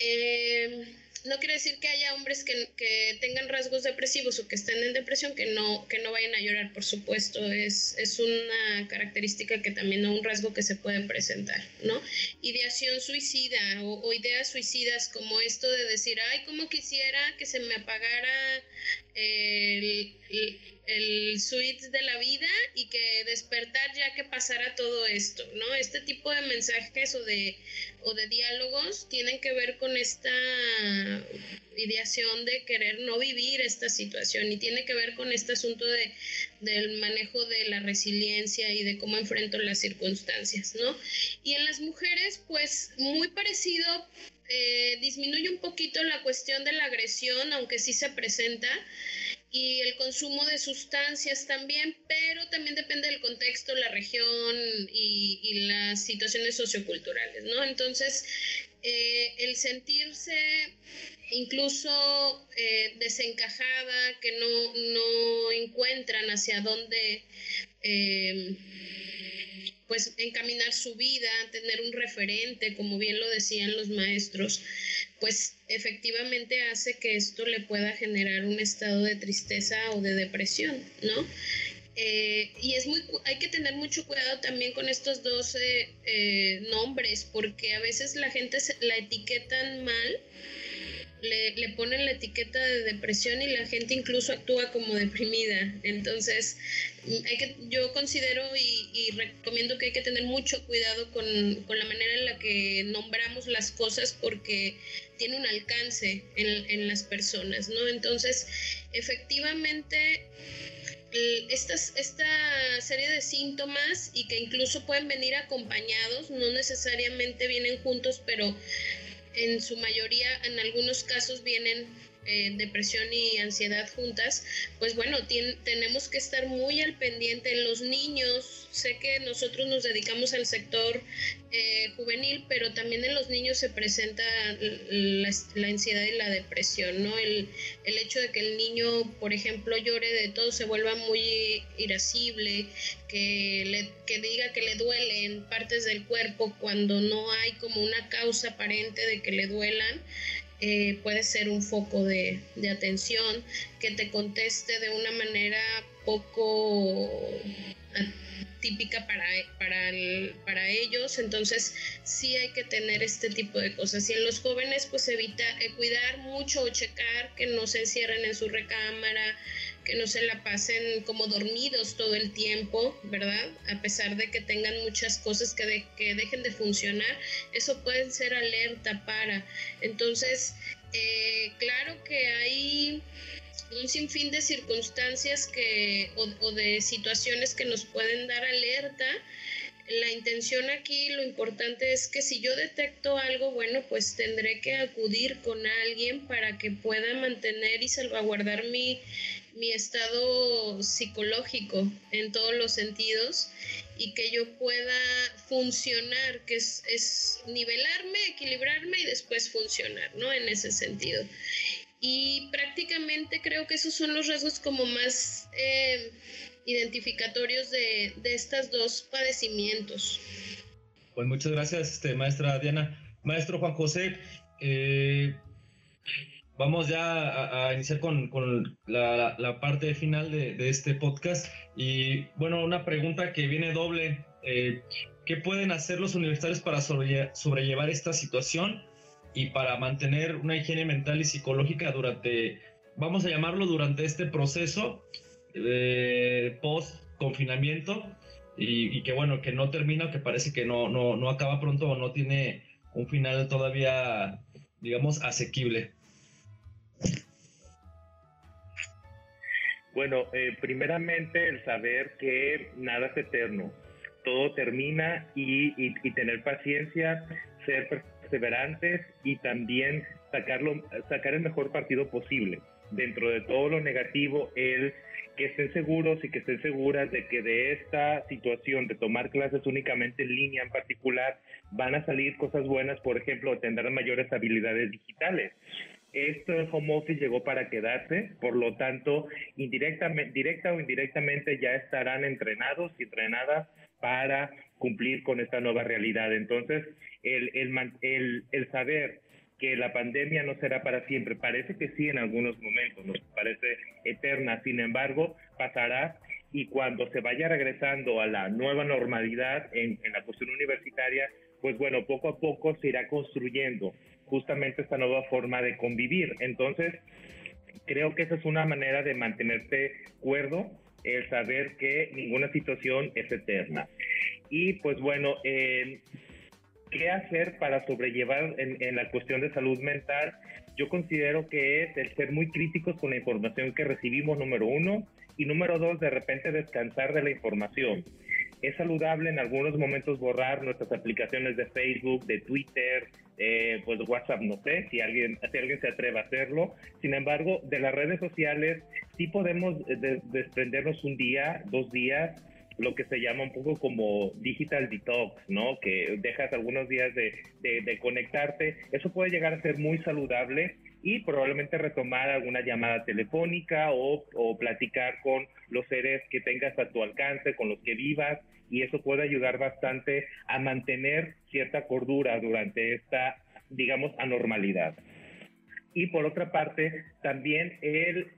[SPEAKER 4] eh, no quiere decir que haya hombres que, que, tengan rasgos depresivos o que estén en depresión que no, que no vayan a llorar, por supuesto, es, es una característica que también es un rasgo que se puede presentar, ¿no? Ideación suicida o, ideas suicidas como esto de decir, ay, como quisiera que se me apagara el, suite de la vida y que despertar ya que pasara todo esto, ¿no? Este tipo de mensajes o de, o de diálogos tienen que ver con esta ideación de querer no vivir esta situación y tiene que ver con este asunto de, del manejo de la resiliencia y de cómo enfrento las circunstancias, ¿no? Y en las mujeres, pues muy parecido, eh, disminuye un poquito la cuestión de la agresión, aunque sí se presenta, y el consumo de sustancias también, pero también depende del contexto, la región y, las situaciones socioculturales, ¿no? Entonces, eh, el sentirse incluso eh, desencajada, que no, no, encuentran hacia dónde pues encaminar su vida, tener un referente, como bien lo decían los maestros, pues efectivamente hace que esto le pueda generar un estado de tristeza o de depresión, ¿no? Eh, y es muy, hay que tener mucho cuidado también con estos dos eh, nombres, porque a veces la gente la etiquetan mal le, le, ponen la etiqueta de depresión y la gente incluso actúa como deprimida. Entonces, hay que, yo considero y, recomiendo que hay que tener mucho cuidado con, con, la manera en la que nombramos las cosas porque tiene un alcance en, las personas, ¿no? Entonces, efectivamente, estas, esta serie de síntomas y que incluso pueden venir acompañados, no necesariamente vienen juntos, pero en su mayoría, en algunos casos vienen eh, depresión y ansiedad juntas, pues bueno, tenemos que estar muy al pendiente en los niños. Sé que nosotros nos dedicamos al sector eh, juvenil, pero también en los niños se presenta la, ansiedad y la depresión, ¿no? El, el, hecho de que el niño, por ejemplo, llore de todo, se vuelva muy irascible, que, le, que diga que le duelen partes del cuerpo cuando no hay como una causa aparente de que le duelan. Eh, puede ser un foco de, atención, que te conteste de una manera poco típica para, para, para ellos, entonces sí hay que tener este tipo de cosas. Y en los jóvenes, pues evita eh, cuidar mucho o checar que no se encierren en su recámara, que no se la pasen como dormidos todo el tiempo, ¿verdad? A pesar de que tengan muchas cosas que, que dejen de funcionar, eso puede ser alerta para. Entonces, eh, claro que hay un sinfín de circunstancias que, o, o de situaciones que nos pueden dar alerta la intención aquí, lo importante es que si yo detecto algo, bueno, pues tendré que acudir con alguien para que pueda mantener y salvaguardar mi, mi estado psicológico en todos los sentidos y que yo pueda funcionar, que es, es nivelarme, equilibrarme y después funcionar, ¿no? En ese sentido. Y prácticamente creo que esos son los rasgos como más eh, identificatorios de, de estos dos padecimientos.
[SPEAKER 2] Pues muchas gracias, este, maestra Diana. Maestro Juan José, eh, vamos ya a, iniciar con, con la, la, parte final de, de, este podcast. Y bueno, una pregunta que viene doble. Eh, ¿Qué pueden hacer los universitarios para sobrellevar esta situación y para mantener una higiene mental y psicológica durante, vamos a llamarlo, durante este proceso eh, post confinamiento y, y, que bueno, que no termina, que parece que no, no, no acaba pronto o no tiene un final todavía, digamos, asequible.
[SPEAKER 5] Bueno, eh, primeramente el saber que nada es eterno, todo termina y, y, tener paciencia, ser perseverantes y también sacarlo, sacar el mejor partido posible. Dentro de todo lo negativo, el que estén seguros y que estén seguras de que de esta situación de tomar clases únicamente en línea en particular van a salir cosas buenas, por ejemplo, tendrán mayores habilidades digitales esto el home office llegó para quedarse, por lo tanto, indirectamente, directa o indirectamente ya estarán entrenados y entrenadas para cumplir con esta nueva realidad. Entonces, el, saber que la pandemia no será para siempre, parece que sí en algunos momentos, nos parece eterna, sin embargo, pasará y cuando se vaya regresando a la nueva normalidad en, en la cuestión universitaria, pues bueno, poco a poco se irá construyendo justamente esta nueva forma de convivir. Entonces, creo que esa es una manera de mantenerte cuerdo, el saber que ninguna situación es eterna. Y pues bueno, ¿qué hacer para sobrellevar en, la cuestión de salud mental? Yo considero que es el ser muy críticos con la información que recibimos, número uno, y número dos, de repente descansar de la información. Es saludable en algunos momentos borrar nuestras aplicaciones de Facebook, de Twitter, eh, pues WhatsApp no sé si alguien, si alguien se atreve a hacerlo. Sin embargo, de las redes sociales sí podemos desprendernos un día, dos días, lo que se llama un poco como digital detox, ¿no? Que dejas algunos días de, de, conectarte. Eso puede llegar a ser muy saludable y probablemente retomar alguna llamada telefónica o, o platicar con los seres que tengas a tu alcance, con los que vivas, y eso puede ayudar bastante a mantener cierta cordura durante esta, digamos, anormalidad. Y por otra parte, también el,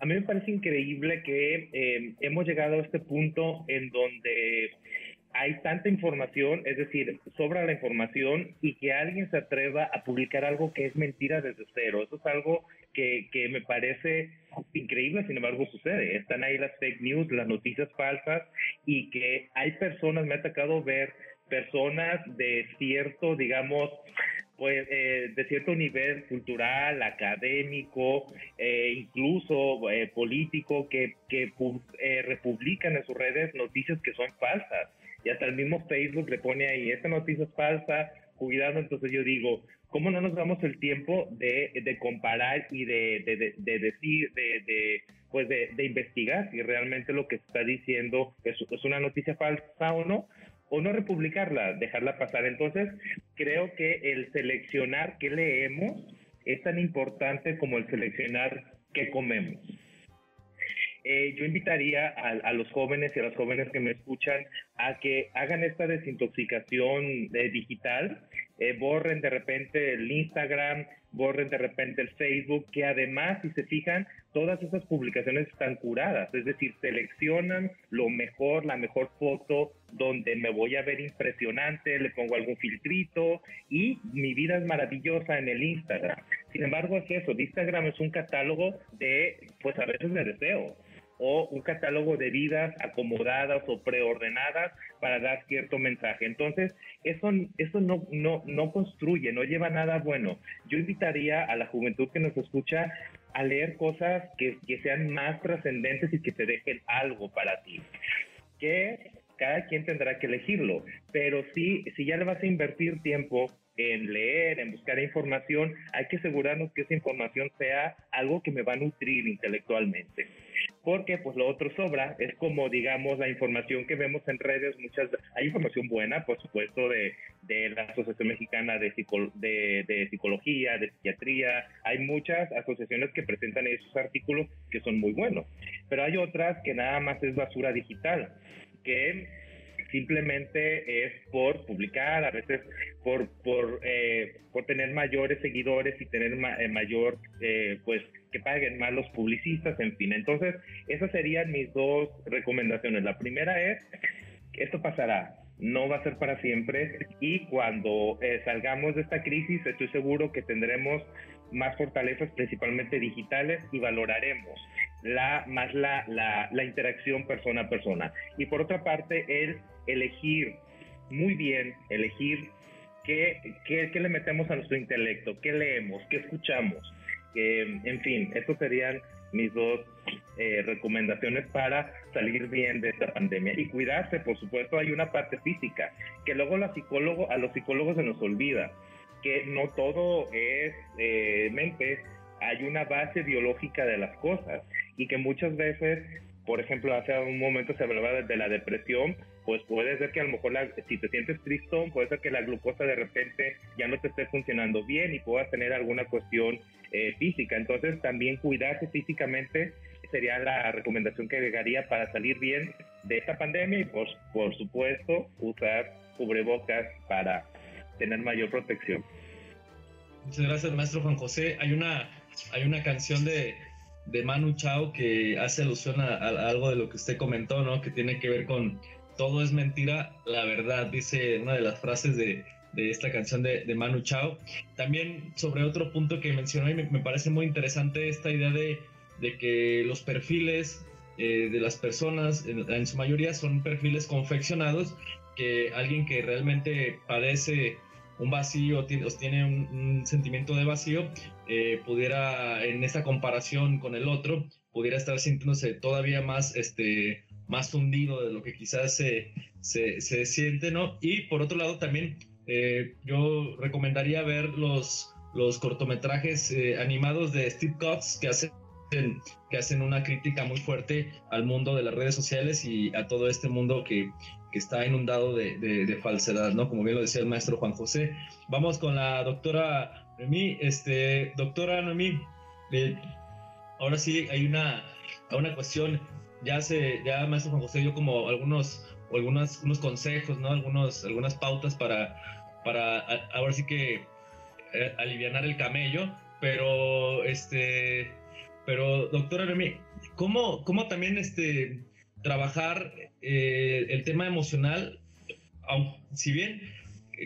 [SPEAKER 5] a mí me parece increíble que eh, hemos llegado a este punto en donde hay tanta información, es decir, sobra la información y que alguien se atreva a publicar algo que es mentira desde cero. Eso es algo que, que me parece increíble, sin embargo sucede. Están ahí las fake news, las noticias falsas y que hay personas, me ha tocado ver personas de cierto, digamos, pues, eh, de cierto nivel cultural, académico, eh, incluso eh, político, que, que republican en sus redes noticias que son falsas. Y hasta el mismo Facebook le pone ahí, esta noticia es falsa, cuidado. Entonces yo digo, ¿cómo no nos damos el tiempo de, de comparar y de, de, de decir, de, pues de, investigar si realmente lo que está diciendo es, es una noticia falsa o no? O no republicarla, dejarla pasar. Entonces, creo que el seleccionar qué leemos es tan importante como el seleccionar qué comemos. Eh, yo invitaría a, los jóvenes y a las jóvenes que me escuchan a que hagan esta desintoxicación eh, digital, eh, borren de repente el Instagram, borren de repente el Facebook, que además, si se fijan, todas esas publicaciones están curadas, es decir, seleccionan lo mejor, la mejor foto, donde me voy a ver impresionante, le pongo algún filtrito y mi vida es maravillosa en el Instagram. Sin embargo, es eso, Instagram es un catálogo de, pues a veces de deseo o un catálogo de vidas acomodadas o preordenadas para dar cierto mensaje. Entonces, eso, eso no, no, no construye, no lleva nada bueno. Yo invitaría a la juventud que nos escucha a leer cosas que, que sean más trascendentes y que te dejen algo para ti. Que cada quien tendrá que elegirlo, pero sí, si ya le vas a invertir tiempo en leer, en buscar información, hay que asegurarnos que esa información sea algo que me va a nutrir intelectualmente porque pues lo otro sobra, es como digamos la información que vemos en redes, muchas, hay información buena, por supuesto, de, de la Asociación Mexicana de, de, Psicología, de Psiquiatría, hay muchas asociaciones que presentan esos artículos que son muy buenos, pero hay otras que nada más es basura digital, que simplemente es por publicar, a veces por, por, eh, por tener mayores seguidores y tener eh, mayor, eh, pues, que paguen más los publicistas, en fin. Entonces, esas serían mis dos recomendaciones. La primera es, esto pasará, no va a ser para siempre y cuando salgamos de esta crisis estoy seguro que tendremos más fortalezas principalmente digitales y valoraremos la, más la, la, la interacción persona a persona. Y por otra parte, el elegir muy bien, elegir qué, qué, le metemos a nuestro intelecto, qué leemos, qué escuchamos. en fin, estos serían mis dos eh, recomendaciones para salir bien de esta pandemia y cuidarse, por supuesto, hay una parte física que luego la psicólogo, a los psicólogos se nos olvida que no todo es eh, mente, hay una base biológica de las cosas y que muchas veces, por ejemplo, hace un momento se hablaba de, la depresión, pues puede ser que a lo mejor si te sientes tristón, puede ser que la glucosa de repente ya no te esté funcionando bien y puedas tener alguna cuestión eh, física. Entonces también cuidarse físicamente sería la recomendación que agregaría para salir bien de esta pandemia y por, por supuesto usar cubrebocas para tener mayor protección.
[SPEAKER 2] Muchas gracias, maestro Juan José. Hay una, hay una canción de, de Manu Chao que hace alusión a, algo de lo que usted comentó, ¿no? Que tiene que ver con todo es mentira, la verdad, dice una de las frases de, de esta canción de, de, Manu Chao. También sobre otro punto que mencionó y me, parece muy interesante esta idea de, de que los perfiles eh, de las personas, en, su mayoría son perfiles confeccionados, que alguien que realmente padece un vacío, tiene, tiene un, sentimiento de vacío, eh, pudiera, en esta comparación con el otro, pudiera estar sintiéndose todavía más, este, más hundido de lo que quizás se, se, se siente, ¿no? Y por otro lado también eh, yo recomendaría ver los, los cortometrajes eh, animados de Steve Jobs que hacen que hacen una crítica muy fuerte al mundo de las redes sociales y a todo este mundo que, que está inundado de, de, falsedad, ¿no? Como bien lo decía el maestro Juan José. Vamos con la doctora Noemí, este, doctora Noemí, eh, ahora sí hay una, una cuestión, ya se, ya maestro Juan José dio como algunos, algunos unos consejos, ¿no? Algunos, algunas pautas para, para ahora sí que eh, aliviar el camello, pero este, pero doctora Noemí, ¿cómo, cómo también este, trabajar eh, el tema emocional, si bien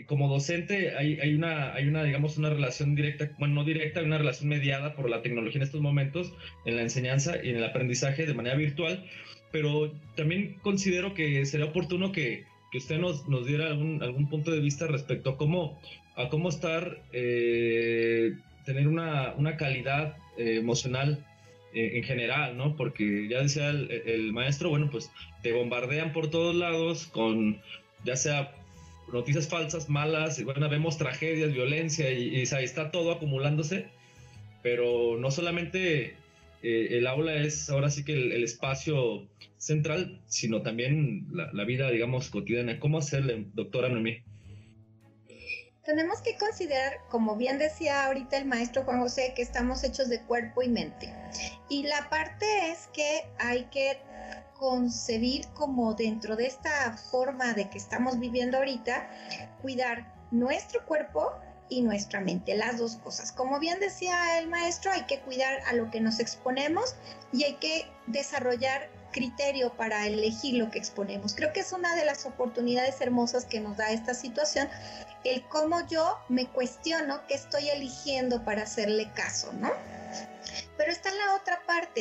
[SPEAKER 2] como docente hay, hay, una, hay una, digamos, una relación directa, bueno, no directa, una relación mediada por la tecnología en estos momentos en la enseñanza y en el aprendizaje de manera virtual, pero también considero que sería oportuno que, que usted nos, nos diera algún, algún punto de vista respecto a cómo, a cómo estar, eh, tener una, una calidad emocional en general, ¿no? Porque ya decía el, el, maestro, bueno, pues te bombardean por todos lados con ya sea noticias falsas, malas, y bueno, vemos tragedias, violencia y, está todo acumulándose, pero no solamente eh, el aula es ahora sí que el, espacio central, sino también la, vida, digamos, cotidiana. ¿Cómo hacerle, doctora Noemí?
[SPEAKER 3] Tenemos que considerar, como bien decía ahorita el maestro Juan José, que estamos hechos de cuerpo y mente. Y la parte es que hay que concebir como dentro de esta forma de que estamos viviendo ahorita, cuidar nuestro cuerpo y nuestra mente, las dos cosas. Como bien decía el maestro, hay que cuidar a lo que nos exponemos y hay que desarrollar criterio para elegir lo que exponemos. Creo que es una de las oportunidades hermosas que nos da esta situación, el cómo yo me cuestiono qué estoy eligiendo para hacerle caso, ¿no? Pero está la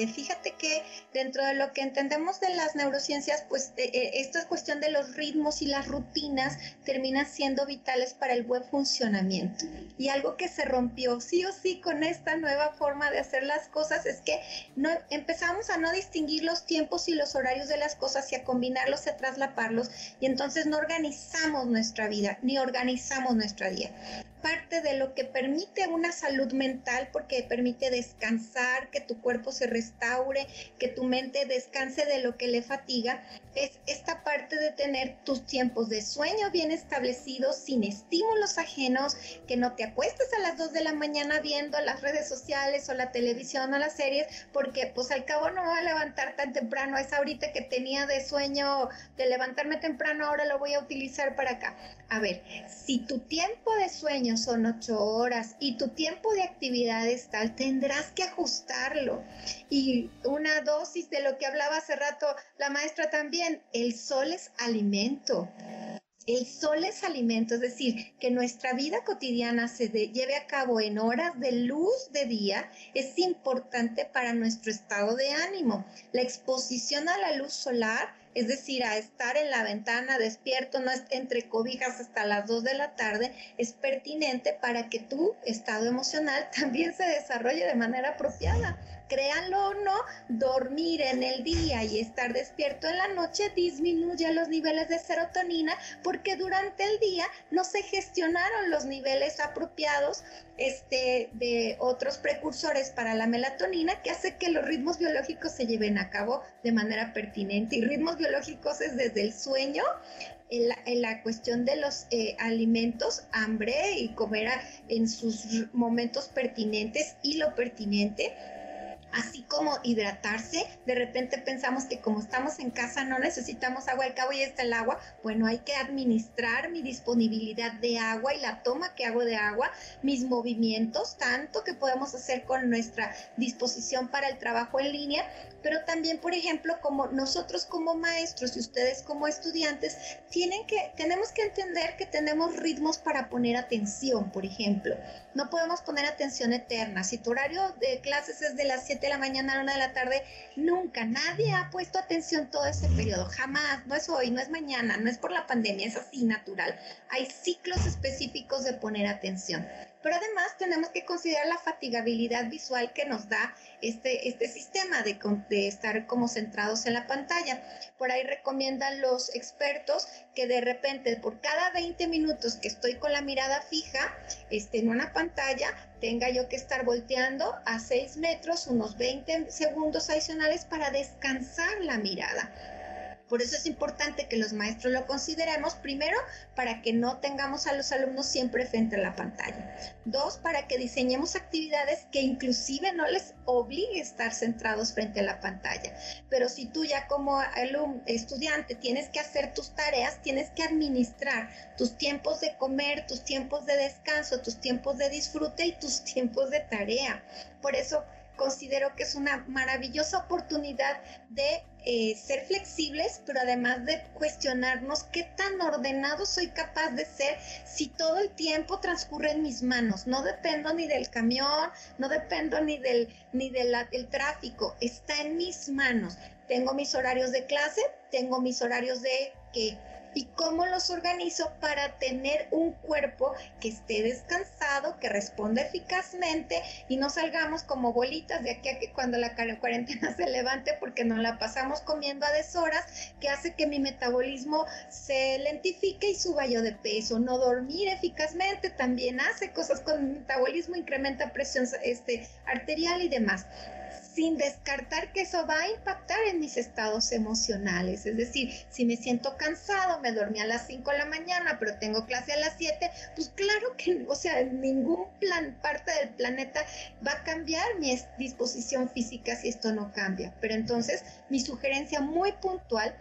[SPEAKER 3] Fíjate que dentro de lo que entendemos de las neurociencias, pues eh, eh, esta cuestión de los ritmos y las rutinas terminan siendo vitales para el buen funcionamiento. Y algo que se rompió sí o sí con esta nueva forma de hacer las cosas es que no, empezamos a no distinguir los tiempos y los horarios de las cosas y a combinarlos y a traslaparlos y entonces no organizamos nuestra vida ni organizamos nuestra día parte de lo que permite una salud mental porque permite descansar, que tu cuerpo se restaure, que tu mente descanse de lo que le fatiga, es esta parte de tener tus tiempos de sueño bien establecidos, sin estímulos ajenos, que no te acuestes a las 2 de la mañana viendo las redes sociales o la televisión o las series, porque pues al cabo no me voy a levantar tan temprano, es ahorita que tenía de sueño de levantarme temprano, ahora lo voy a utilizar para acá. A ver, si tu tiempo de sueño son ocho horas y tu tiempo de actividad es tal, tendrás que ajustarlo. Y una dosis de lo que hablaba hace rato la maestra también, el sol es alimento. El sol es alimento, es decir, que nuestra vida cotidiana se lleve a cabo en horas de luz de día es importante para nuestro estado de ánimo. La exposición a la luz solar es decir, a estar en la ventana despierto, no entre cobijas hasta las 2 de la tarde, es pertinente para que tu estado emocional también se desarrolle de manera apropiada créanlo o no, dormir en el día y estar despierto en la noche disminuye los niveles de serotonina porque durante el día no se gestionaron los niveles apropiados este, de otros precursores para la melatonina que hace que los ritmos biológicos se lleven a cabo de manera pertinente. Y ritmos biológicos es desde el sueño en la, cuestión de los eh, alimentos, hambre y comer en sus momentos pertinentes y lo pertinente así como hidratarse. De repente pensamos que como estamos en casa no necesitamos agua, al cabo ya está el agua. Bueno, hay que administrar mi disponibilidad de agua y la toma que hago de agua, mis movimientos, tanto que podemos hacer con nuestra disposición para el trabajo en línea, pero también, por ejemplo, como nosotros como maestros y ustedes como estudiantes, tienen que, tenemos que entender que tenemos ritmos para poner atención, por ejemplo. No podemos poner atención eterna. Si tu horario de clases es de las 7 de la mañana a la 1 de la tarde, nunca, nadie ha puesto atención todo ese periodo, jamás, no es hoy, no es mañana, no es por la pandemia, es así natural. Hay ciclos específicos de poner atención. Pero además tenemos que considerar la fatigabilidad visual que nos da este, este sistema de, de estar como centrados en la pantalla. Por ahí recomiendan los expertos que de repente por cada 20 minutos que estoy con la mirada fija este, en una pantalla, tenga yo que estar volteando a 6 metros, unos 20 segundos adicionales para descansar la mirada Por eso es importante que los maestros lo consideremos, primero, para que no tengamos a los alumnos siempre frente a la pantalla. Dos, para que diseñemos actividades que inclusive no les obligue a estar centrados frente a la pantalla. Pero si tú ya como alumno, estudiante tienes que hacer tus tareas, tienes que administrar tus tiempos de comer, tus tiempos de descanso, tus tiempos de disfrute y tus tiempos de tarea. Por eso considero que es una maravillosa oportunidad de eh, ser flexibles, pero además de cuestionarnos qué tan ordenado soy capaz de ser si todo el tiempo transcurre en mis manos. No dependo ni del camión, no dependo ni del, ni del tráfico, está en mis manos. Tengo mis horarios de clase, tengo mis horarios de que y cómo los organizo para tener un cuerpo que esté descansado, que responda eficazmente y no salgamos como bolitas de aquí a que cuando la cuarentena se levante porque nos la pasamos comiendo a deshoras, que hace que mi metabolismo se lentifique y suba yo de peso. No dormir eficazmente también hace cosas con mi metabolismo, incrementa presión este, arterial y demás sin descartar que eso va a impactar en mis estados emocionales. Es decir, si me siento cansado, me dormí a las 5 de la mañana, pero tengo clase a las 7, pues claro que, o sea, ningún plan, parte del planeta va a cambiar mi disposición física si esto no cambia. Pero entonces, mi sugerencia muy puntual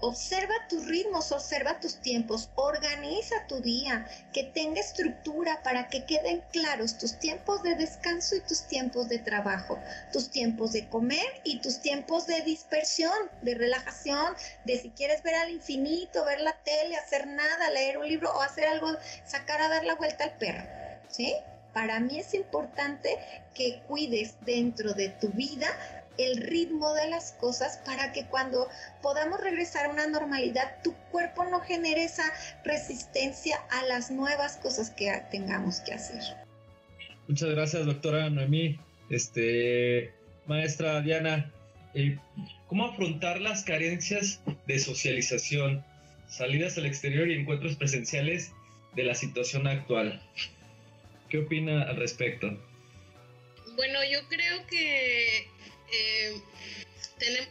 [SPEAKER 3] Observa tus ritmos, observa tus tiempos, organiza tu día, que tenga estructura para que queden claros tus tiempos de descanso y tus tiempos de trabajo, tus tiempos de comer y tus tiempos de dispersión, de relajación, de si quieres ver al infinito, ver la tele, hacer nada, leer un libro o hacer algo, sacar a dar la vuelta al perro, ¿sí? Para mí es importante que cuides dentro de tu vida el ritmo de las cosas para que cuando podamos regresar a una normalidad, tu cuerpo no genere esa resistencia a las nuevas cosas que tengamos que hacer.
[SPEAKER 2] Muchas gracias, doctora Noemí. Este, maestra Diana, eh, ¿cómo afrontar las carencias de socialización, salidas al exterior y encuentros presenciales de la situación actual? ¿Qué opina al respecto?
[SPEAKER 4] Bueno, yo creo que eh,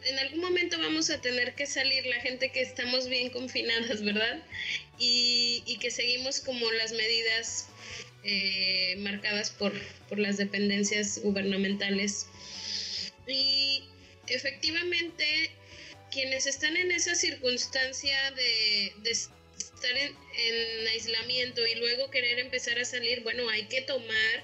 [SPEAKER 4] en algún momento vamos a tener que salir la gente que estamos bien confinadas, ¿verdad? Y, que seguimos como las medidas eh, marcadas por, las dependencias gubernamentales. Y efectivamente, quienes están en esa circunstancia de, estar en, aislamiento y luego querer empezar a salir, bueno, hay que tomar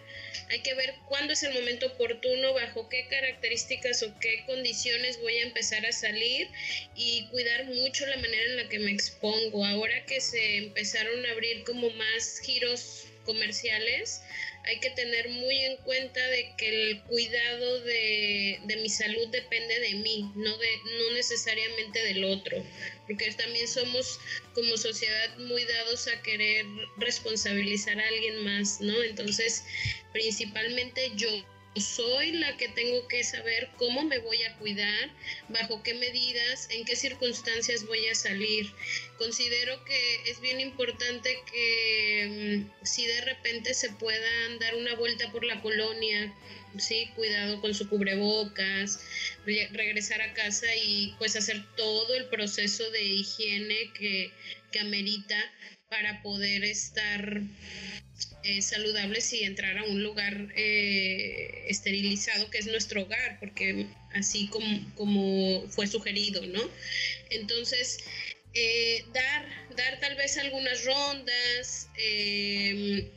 [SPEAKER 4] hay que ver cuándo es el momento oportuno, bajo qué características o qué condiciones voy a empezar a salir y cuidar mucho la manera en la que me expongo. Ahora que se empezaron a abrir como más giros comerciales, hay que tener muy en cuenta de que el cuidado de, mi salud depende de mí, no, de, no necesariamente del otro, porque también somos como sociedad muy dados a querer responsabilizar a alguien más, ¿no? Entonces, principalmente yo soy la que tengo que saber cómo me voy a cuidar, bajo qué medidas, en qué circunstancias voy a salir. Considero que es bien importante que mm, si de repente se puedan dar una vuelta por la colonia, sí, cuidado con su cubrebocas, regresar a casa y pues hacer todo el proceso de higiene que, que amerita para poder estar eh, saludables y entrar a un lugar eh, esterilizado que es nuestro hogar, porque así como, como fue sugerido, ¿no? Entonces, eh, dar, dar tal vez algunas rondas, el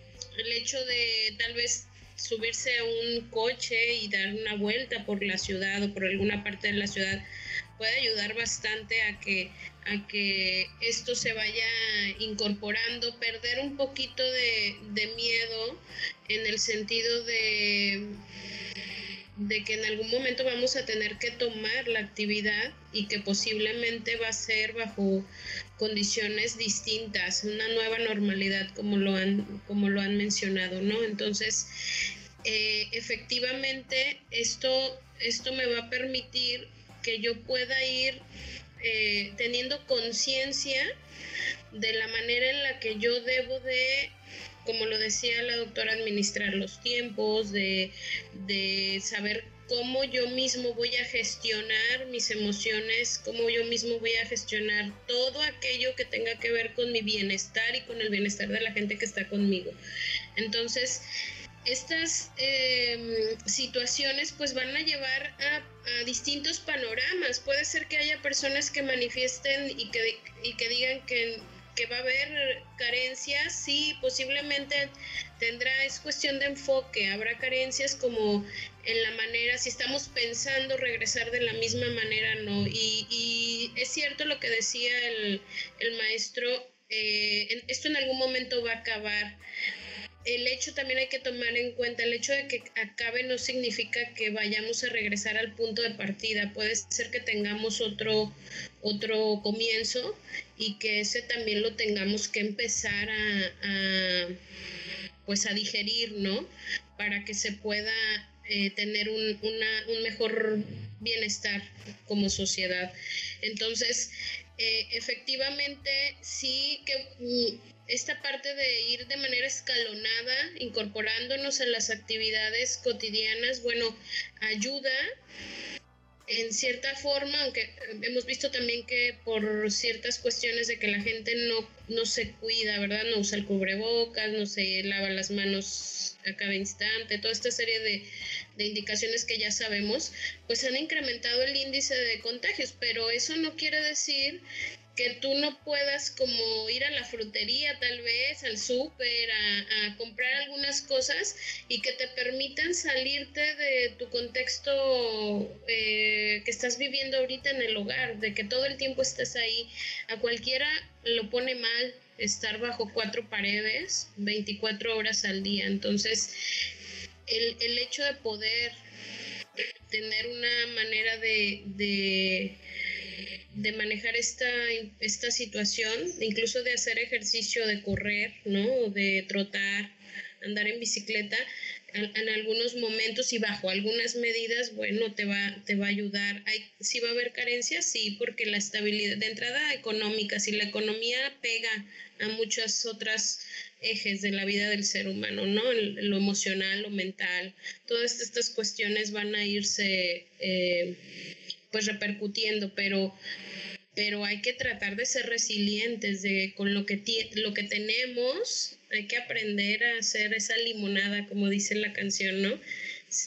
[SPEAKER 4] hecho de tal vez subirse a un coche y dar una vuelta por la ciudad o por alguna parte de la ciudad puede ayudar bastante a que a que esto se vaya incorporando, perder un poquito de, miedo en el sentido de, de que en algún momento vamos a tener que tomar la actividad y que posiblemente va a ser bajo condiciones distintas, una nueva normalidad como lo han, como lo han mencionado, ¿no? Entonces, eh, efectivamente, esto, esto me va a permitir que yo pueda ir eh, teniendo conciencia de la manera en la que yo debo de, como lo decía la doctora, administrar los tiempos, de, saber cómo yo mismo voy a gestionar mis emociones, cómo yo mismo voy a gestionar todo aquello que tenga que ver con mi bienestar y con el bienestar de la gente que está conmigo. Entonces, estas em, situaciones pues van a llevar a, distintos panoramas. Puede ser que haya personas que manifiesten y que, y que digan que, que va a haber carencias, sí, posiblemente tendrá, es cuestión de enfoque, habrá carencias como en la manera, si estamos pensando regresar de la misma manera, no. Y, es cierto lo que decía el, maestro, eh, esto en algún momento va a acabar el hecho también hay que tomar en cuenta, el hecho de que acabe no significa que vayamos a regresar al punto de partida. Puede ser que tengamos otro, otro comienzo y que ese también lo tengamos que empezar a, pues a digerir, ¿no? Para que se pueda eh, tener un, un mejor bienestar como sociedad. Entonces, eh, efectivamente, sí que mm, esta parte de ir de manera escalonada, incorporándonos en las actividades cotidianas, bueno, ayuda en cierta forma, aunque hemos visto también que por ciertas cuestiones de que la gente no, no se cuida, ¿verdad? No usa el cubrebocas, no se lava las manos a cada instante, toda esta serie de, de indicaciones que ya sabemos, pues han incrementado el índice de contagios, pero eso no quiere decir que tú no puedas como ir a la frutería tal vez, al súper, a, comprar algunas cosas y que te permitan salirte de tu contexto eh, que estás viviendo ahorita en el hogar, de que todo el tiempo estés ahí. A cualquiera lo pone mal estar bajo cuatro paredes 24 horas al día. Entonces, el, el hecho de poder tener una manera de de manejar esta, esta situación, incluso de hacer ejercicio, de correr, ¿no? De trotar, andar en bicicleta, en, algunos momentos y bajo algunas medidas, bueno, te va, te va a ayudar. Hay, si va a haber carencias, sí, porque la estabilidad de entrada económica, si la economía pega a muchas otras ejes de la vida del ser humano, ¿no? lo emocional, lo mental, todas estas cuestiones van a irse eh, pues repercutiendo, pero pero hay que tratar de ser resilientes de con lo que lo que tenemos, hay que aprender a hacer esa limonada, como dice la canción, ¿no?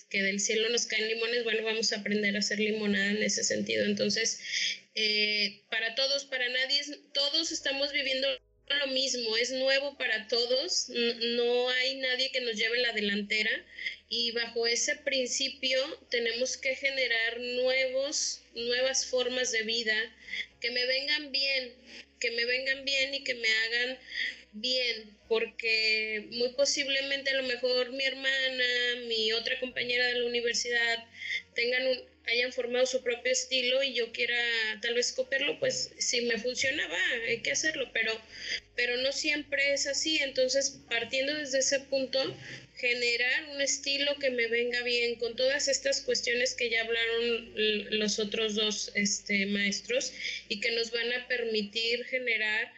[SPEAKER 4] Que del cielo nos caen limones, bueno, vamos a aprender a hacer limonada en ese sentido. Entonces, eh, para todos, para nadie, todos estamos viviendo lo mismo, es nuevo para todos, no hay nadie que nos lleve la delantera y bajo ese principio tenemos que generar nuevos, nuevas formas de vida que me vengan bien, que me vengan bien y que me hagan bien, porque muy posiblemente a lo mejor mi hermana, mi otra compañera de la universidad tengan un, hayan formado su propio estilo y yo quiera tal vez copiarlo, pues si me funciona va, hay que hacerlo, pero, pero no siempre es así. Entonces, partiendo desde ese punto, generar un estilo que me venga bien con todas estas cuestiones que ya hablaron los otros dos este, maestros y que nos van a permitir generar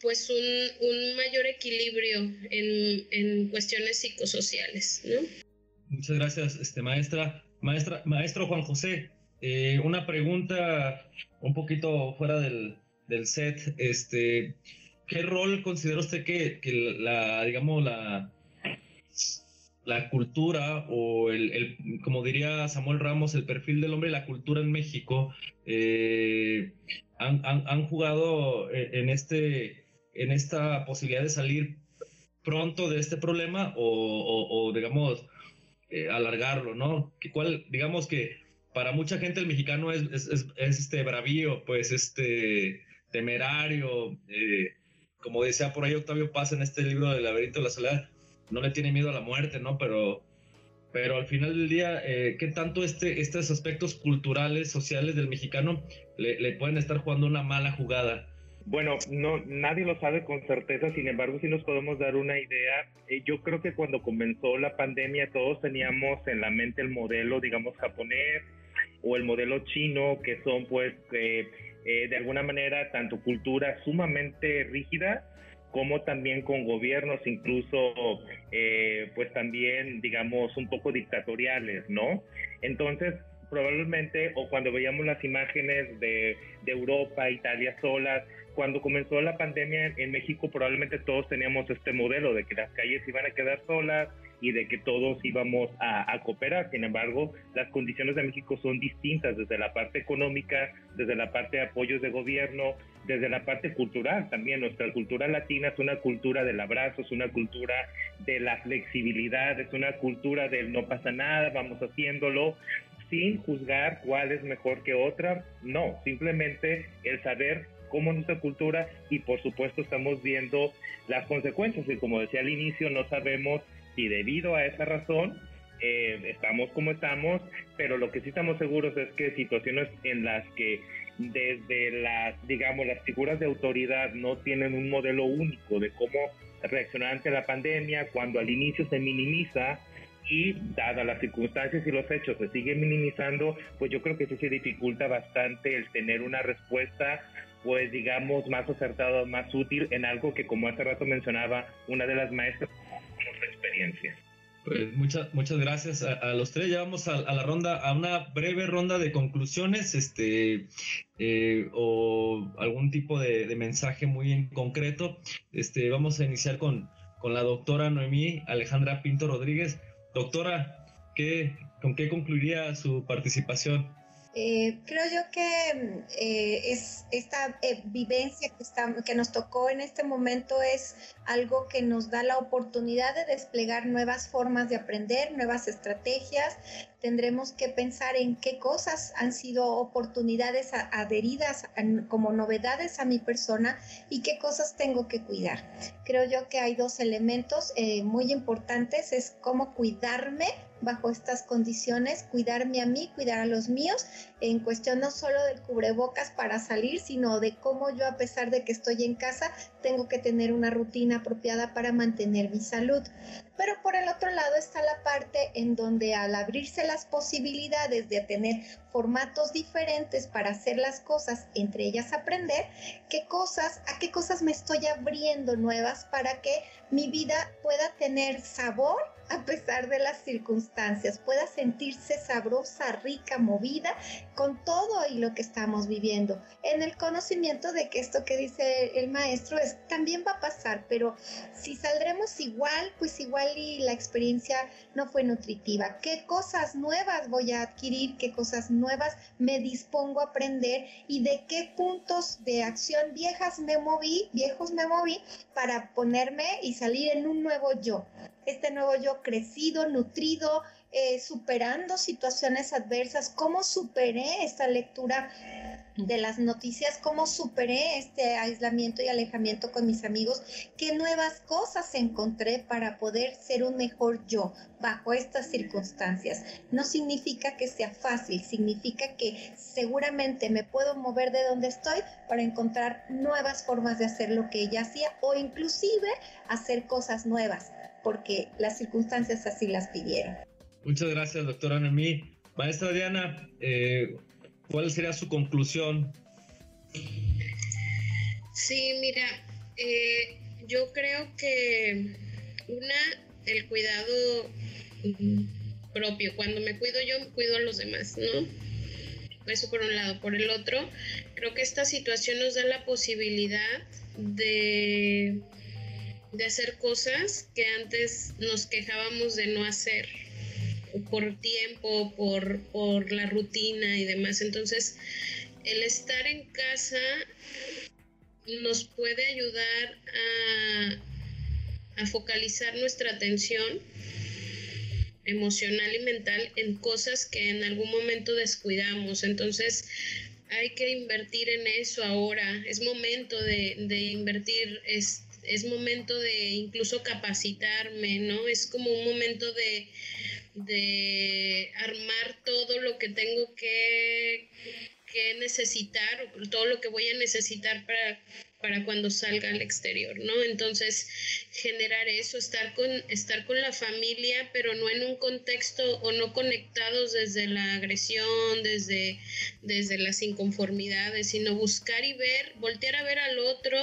[SPEAKER 4] pues un, un mayor equilibrio en, en cuestiones psicosociales, ¿no?
[SPEAKER 2] Muchas gracias, este, maestra. Maestra, maestro Juan José, eh, una pregunta un poquito fuera del, set. Este, ¿Qué rol considera usted que, la, digamos, la, la cultura o el, como diría Samuel Ramos, el perfil del hombre y la cultura en México eh, han, jugado en, este, en esta posibilidad de salir pronto de este problema o digamos, eh, alargarlo, ¿no? Cuál, digamos que para mucha gente el mexicano es, es, este bravío, pues este temerario, eh, como decía por ahí Octavio Paz en este libro del laberinto de la soledad, no le tiene miedo a la muerte, ¿no? Pero, pero al final del día, eh, ¿qué tanto este, estos aspectos culturales, sociales del mexicano le, pueden estar jugando una mala jugada?
[SPEAKER 5] Bueno, no, nadie lo sabe con certeza, sin embargo, sí nos podemos dar una idea. Eh, yo creo que cuando comenzó la pandemia todos teníamos en la mente el modelo, digamos, japonés o el modelo chino, que son pues eh, de alguna manera tanto cultura sumamente rígida como también con gobiernos incluso eh, pues también digamos un poco dictatoriales, ¿no? Entonces, probablemente, o cuando veíamos las imágenes de, de Europa, Italia solas, cuando comenzó la pandemia en México probablemente todos teníamos este modelo de que las calles iban a quedar solas y de que todos íbamos a, cooperar. Sin embargo, las condiciones de México son distintas desde la parte económica, desde la parte de apoyos de gobierno, desde la parte cultural también. Nuestra cultura latina es una cultura del abrazo, es una cultura de la flexibilidad, es una cultura del no pasa nada, vamos haciéndolo sin juzgar cuál es mejor que otra, no, simplemente el saber como nuestra cultura y por supuesto estamos viendo las consecuencias y como decía al inicio no sabemos si debido a esa razón eh, estamos como estamos, pero lo que sí estamos seguros es que situaciones en las que desde las, digamos, las figuras de autoridad no tienen un modelo único de cómo reaccionar ante la pandemia, cuando al inicio se minimiza y dadas las circunstancias y los hechos se siguen minimizando, pues yo creo que sí se dificulta bastante el tener una respuesta pues digamos, más acertado, más útil en algo que como hace rato mencionaba una de las maestras, experiencia.
[SPEAKER 2] Pues muchas, muchas gracias a, los tres. Ya vamos a, la ronda, a una breve ronda de conclusiones, este, eh, o algún tipo de, mensaje muy en concreto. Este, vamos a iniciar con, con la doctora Noemí Alejandra Pinto Rodríguez. Doctora, ¿qué, ¿con qué concluiría su participación?
[SPEAKER 3] Eh, creo yo que eh, es esta eh, vivencia que nos tocó en este momento es algo que nos da la oportunidad de desplegar nuevas formas de aprender, nuevas estrategias. Tendremos que pensar en qué cosas han sido oportunidades adheridas como novedades a mi persona y qué cosas tengo que cuidar. Creo yo que hay dos elementos muy importantes, es cómo cuidarme bajo estas condiciones, cuidarme a mí, cuidar a los míos, en cuestión no solo del cubrebocas para salir, sino de cómo yo a pesar de que estoy en casa, tengo que tener una rutina apropiada para mantener mi salud. Pero por el otro lado está la parte en donde al abrirse las posibilidades de tener formatos diferentes para hacer las cosas, entre ellas aprender, qué cosas, a qué cosas me estoy abriendo nuevas para que mi vida pueda tener sabor a pesar de las circunstancias, pueda sentirse sabrosa, rica, movida con todo y lo que estamos viviendo, en el conocimiento de que esto que dice el maestro es también va a pasar, pero si saldremos igual, pues igual y la experiencia no fue nutritiva. ¿Qué cosas nuevas voy a adquirir? ¿Qué cosas nuevas me dispongo a aprender? ¿Y de qué puntos de acción viejas me moví, viejos me moví para ponerme y salir en un nuevo yo? Este nuevo yo crecido, nutrido, eh, superando situaciones adversas, cómo superé esta lectura de las noticias, cómo superé este aislamiento y alejamiento con mis amigos, qué nuevas cosas encontré para poder ser un mejor yo bajo estas circunstancias. No significa que sea fácil, significa que seguramente me puedo mover de donde estoy para encontrar nuevas formas de hacer lo que ella hacía o inclusive hacer cosas nuevas porque las circunstancias así las pidieron.
[SPEAKER 2] Muchas gracias, doctora Noemí. Maestra Diana, eh, ¿cuál sería su conclusión?
[SPEAKER 4] Sí, mira, eh, yo creo que una, el cuidado propio. Cuando me cuido yo, cuido a los demás, ¿no? Eso por un lado. Por el otro, creo que esta situación nos da la posibilidad de de hacer cosas que antes nos quejábamos de no hacer por tiempo, por, por la rutina y demás. Entonces, el estar en casa nos puede ayudar a, a focalizar nuestra atención emocional y mental en cosas que en algún momento descuidamos. Entonces, hay que invertir en eso ahora. Es momento de, de invertir este es momento de incluso capacitarme, ¿no? Es como un momento de, de armar todo lo que tengo que, que necesitar, todo lo que voy a necesitar para, para cuando salga al exterior, ¿no? Entonces, generar eso, estar con, estar con la familia, pero no en un contexto o no conectados desde la agresión, desde, desde las inconformidades, sino buscar y ver, voltear a ver al otro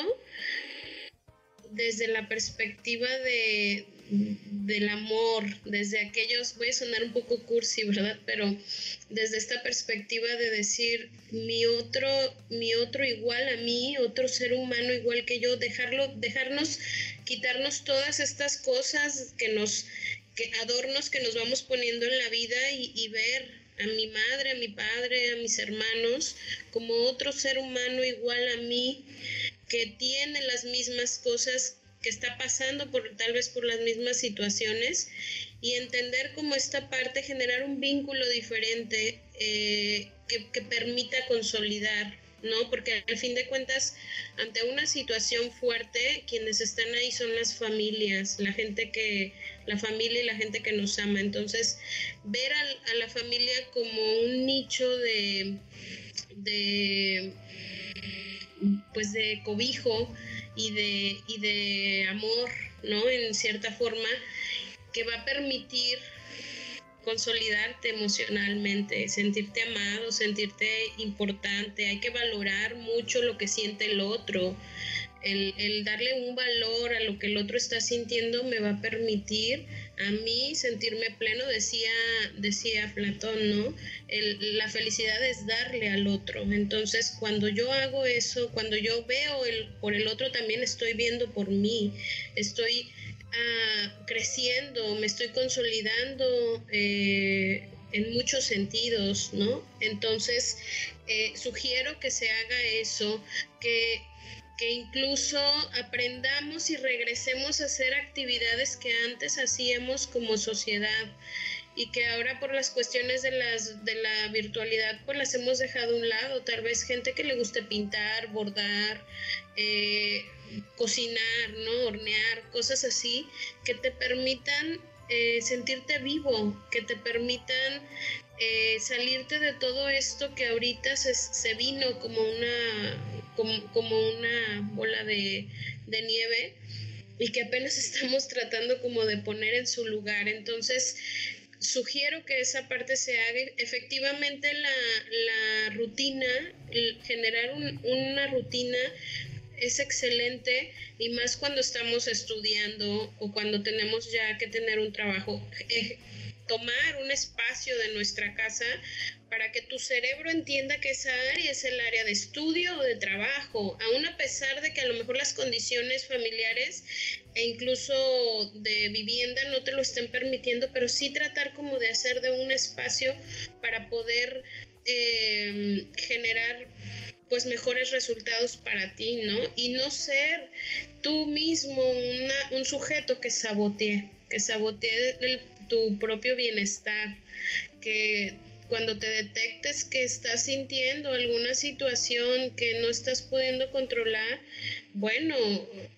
[SPEAKER 4] desde la perspectiva de, del amor, desde aquellos, voy a sonar un poco cursi, ¿verdad? Pero desde esta perspectiva de decir mi otro, mi otro igual a mí, otro ser humano igual que yo, dejarlo, dejarnos, quitarnos todas estas cosas que nos, que adornos que nos vamos poniendo en la vida y, y ver a mi madre, a mi padre, a mis hermanos como otro ser humano igual a mí, que tiene las mismas cosas que está pasando por tal vez por las mismas situaciones y entender cómo esta parte generar un vínculo diferente eh, que, que, permita consolidar no porque al fin de cuentas ante una situación fuerte quienes están ahí son las familias la gente que la familia y la gente que nos ama. Entonces ver a, a la familia como un nicho de de pues de cobijo y de, y de amor, ¿no? En cierta forma, que va a permitir consolidarte emocionalmente, sentirte amado, sentirte importante. Hay que valorar mucho lo que siente el otro. El, darle un valor a lo que el otro está sintiendo me va a permitir a mí sentirme pleno, decía, decía Platón, ¿no? La felicidad es darle al otro. Entonces, cuando yo hago eso, cuando yo veo por el otro, también estoy viendo por mí, estoy ah, creciendo, me estoy consolidando. Eh, en muchos sentidos, ¿no? Entonces, eh, sugiero que se haga eso, que que incluso aprendamos y regresemos a hacer actividades que antes hacíamos como sociedad y que ahora por las cuestiones de, las, de la virtualidad pues las hemos dejado a un lado. Tal vez gente que le guste pintar, bordar, eh, cocinar, ¿no? hornear, cosas así, que te permitan eh, sentirte vivo, que te permitan eh, salirte de todo esto que ahorita se, se vino como una como, una bola de, nieve y que apenas estamos tratando como de poner en su lugar. Entonces, sugiero que esa parte se haga. Efectivamente, la, rutina, generar una rutina es excelente y más cuando estamos estudiando o cuando tenemos ya que tener un trabajo. Tomar un espacio de nuestra casa para que tu cerebro entienda que esa área es el área de estudio o de trabajo, aun a pesar de que a lo mejor las condiciones familiares e incluso de vivienda no te lo estén permitiendo, pero sí tratar como de hacer de un espacio para poder eh, generar pues mejores resultados para ti, ¿no? Y no ser tú mismo un sujeto que sabotee, que sabotee tu propio bienestar, que cuando te detectes que estás sintiendo alguna situación que no estás pudiendo controlar, bueno,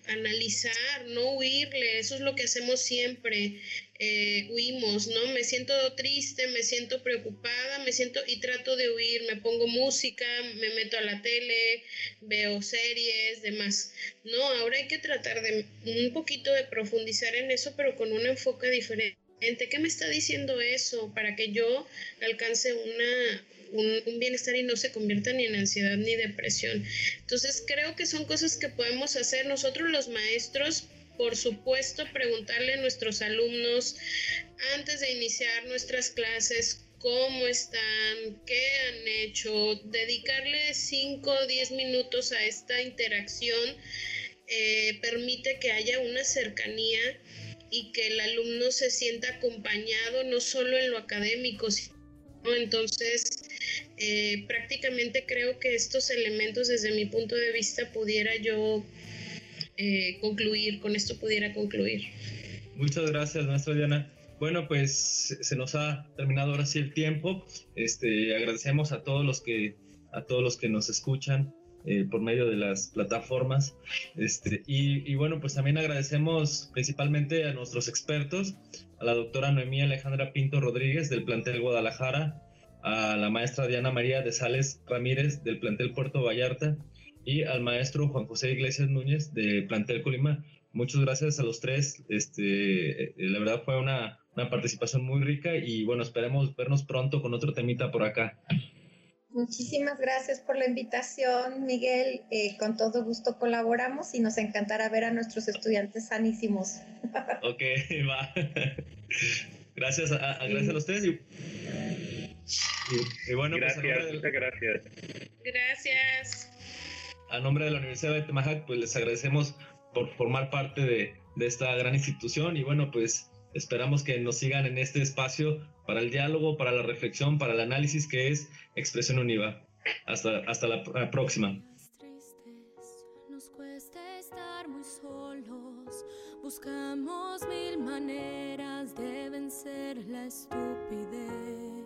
[SPEAKER 4] analizar, no huirle, eso es lo que hacemos siempre, eh, huimos, ¿no? Me siento triste, me siento preocupada, me siento y trato de huir, me pongo música, me meto a la tele, veo series, demás. No, ahora hay que tratar de un poquito de profundizar en eso, pero con un enfoque diferente ¿Qué me está diciendo eso para que yo alcance una, un, bienestar y no se convierta ni en ansiedad ni depresión? Entonces creo que son cosas que podemos hacer nosotros los maestros. Por supuesto, preguntarle a nuestros alumnos antes de iniciar nuestras clases cómo están, qué han hecho, dedicarle 5 o 10 minutos a esta interacción eh, permite que haya una cercanía y que el alumno se sienta acompañado no solo en lo académico, sino entonces eh, prácticamente creo que estos elementos desde mi punto de vista pudiera yo eh, concluir, con esto pudiera concluir.
[SPEAKER 2] Muchas gracias, maestra Diana. Bueno, pues se nos ha terminado ahora sí el tiempo. Este, agradecemos a todos los que a todos los que nos escuchan eh, por medio de las plataformas. Este, y, bueno, pues también agradecemos principalmente a nuestros expertos, a la doctora Noemí Alejandra Pinto Rodríguez del plantel Guadalajara, a la maestra Diana María de Sales Ramírez del plantel Puerto Vallarta y al maestro Juan José Iglesias Núñez del plantel Colima. Muchas gracias a los tres. Este, eh, la verdad fue una, una participación muy rica y bueno, esperemos vernos pronto con otro temita por acá.
[SPEAKER 3] Muchísimas gracias por la invitación, Miguel. Eh, con todo gusto colaboramos y nos encantará ver a nuestros estudiantes sanísimos.
[SPEAKER 2] ok, va. gracias a, gracias a ustedes. Y, bueno,
[SPEAKER 5] pues, gracias, muchas gracias.
[SPEAKER 4] Gracias.
[SPEAKER 2] A nombre de la Universidad de Temajac, pues les agradecemos por formar parte de, de esta gran institución y bueno, pues esperamos que nos sigan en este espacio para el diálogo, para la reflexión, para el análisis que es Expresión Univa. Hasta, hasta la, próxima.
[SPEAKER 6] Nos cuesta estar muy solos, buscamos mil maneras de vencer la estupidez.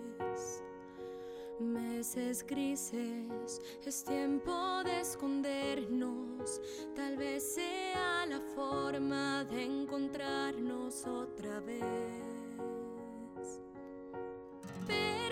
[SPEAKER 6] Meses grises, es tiempo de escondernos, tal vez sea la forma de encontrarnos otra vez. Pero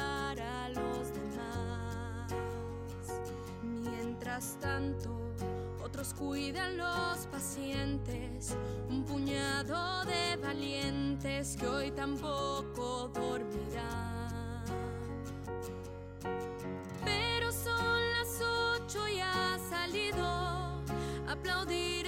[SPEAKER 6] Mientras tanto, otros cuidan los pacientes, un puñado de valientes que hoy tampoco dormirán. Pero son las ocho y ha salido aplaudir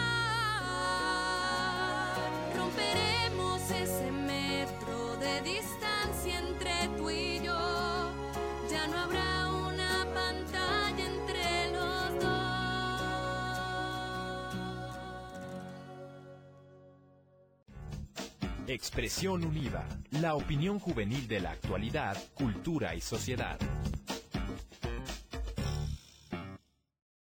[SPEAKER 6] Distancia entre tú y yo. Ya no habrá una pantalla entre los dos.
[SPEAKER 1] Expresión Unida, la opinión juvenil de la actualidad, cultura y sociedad.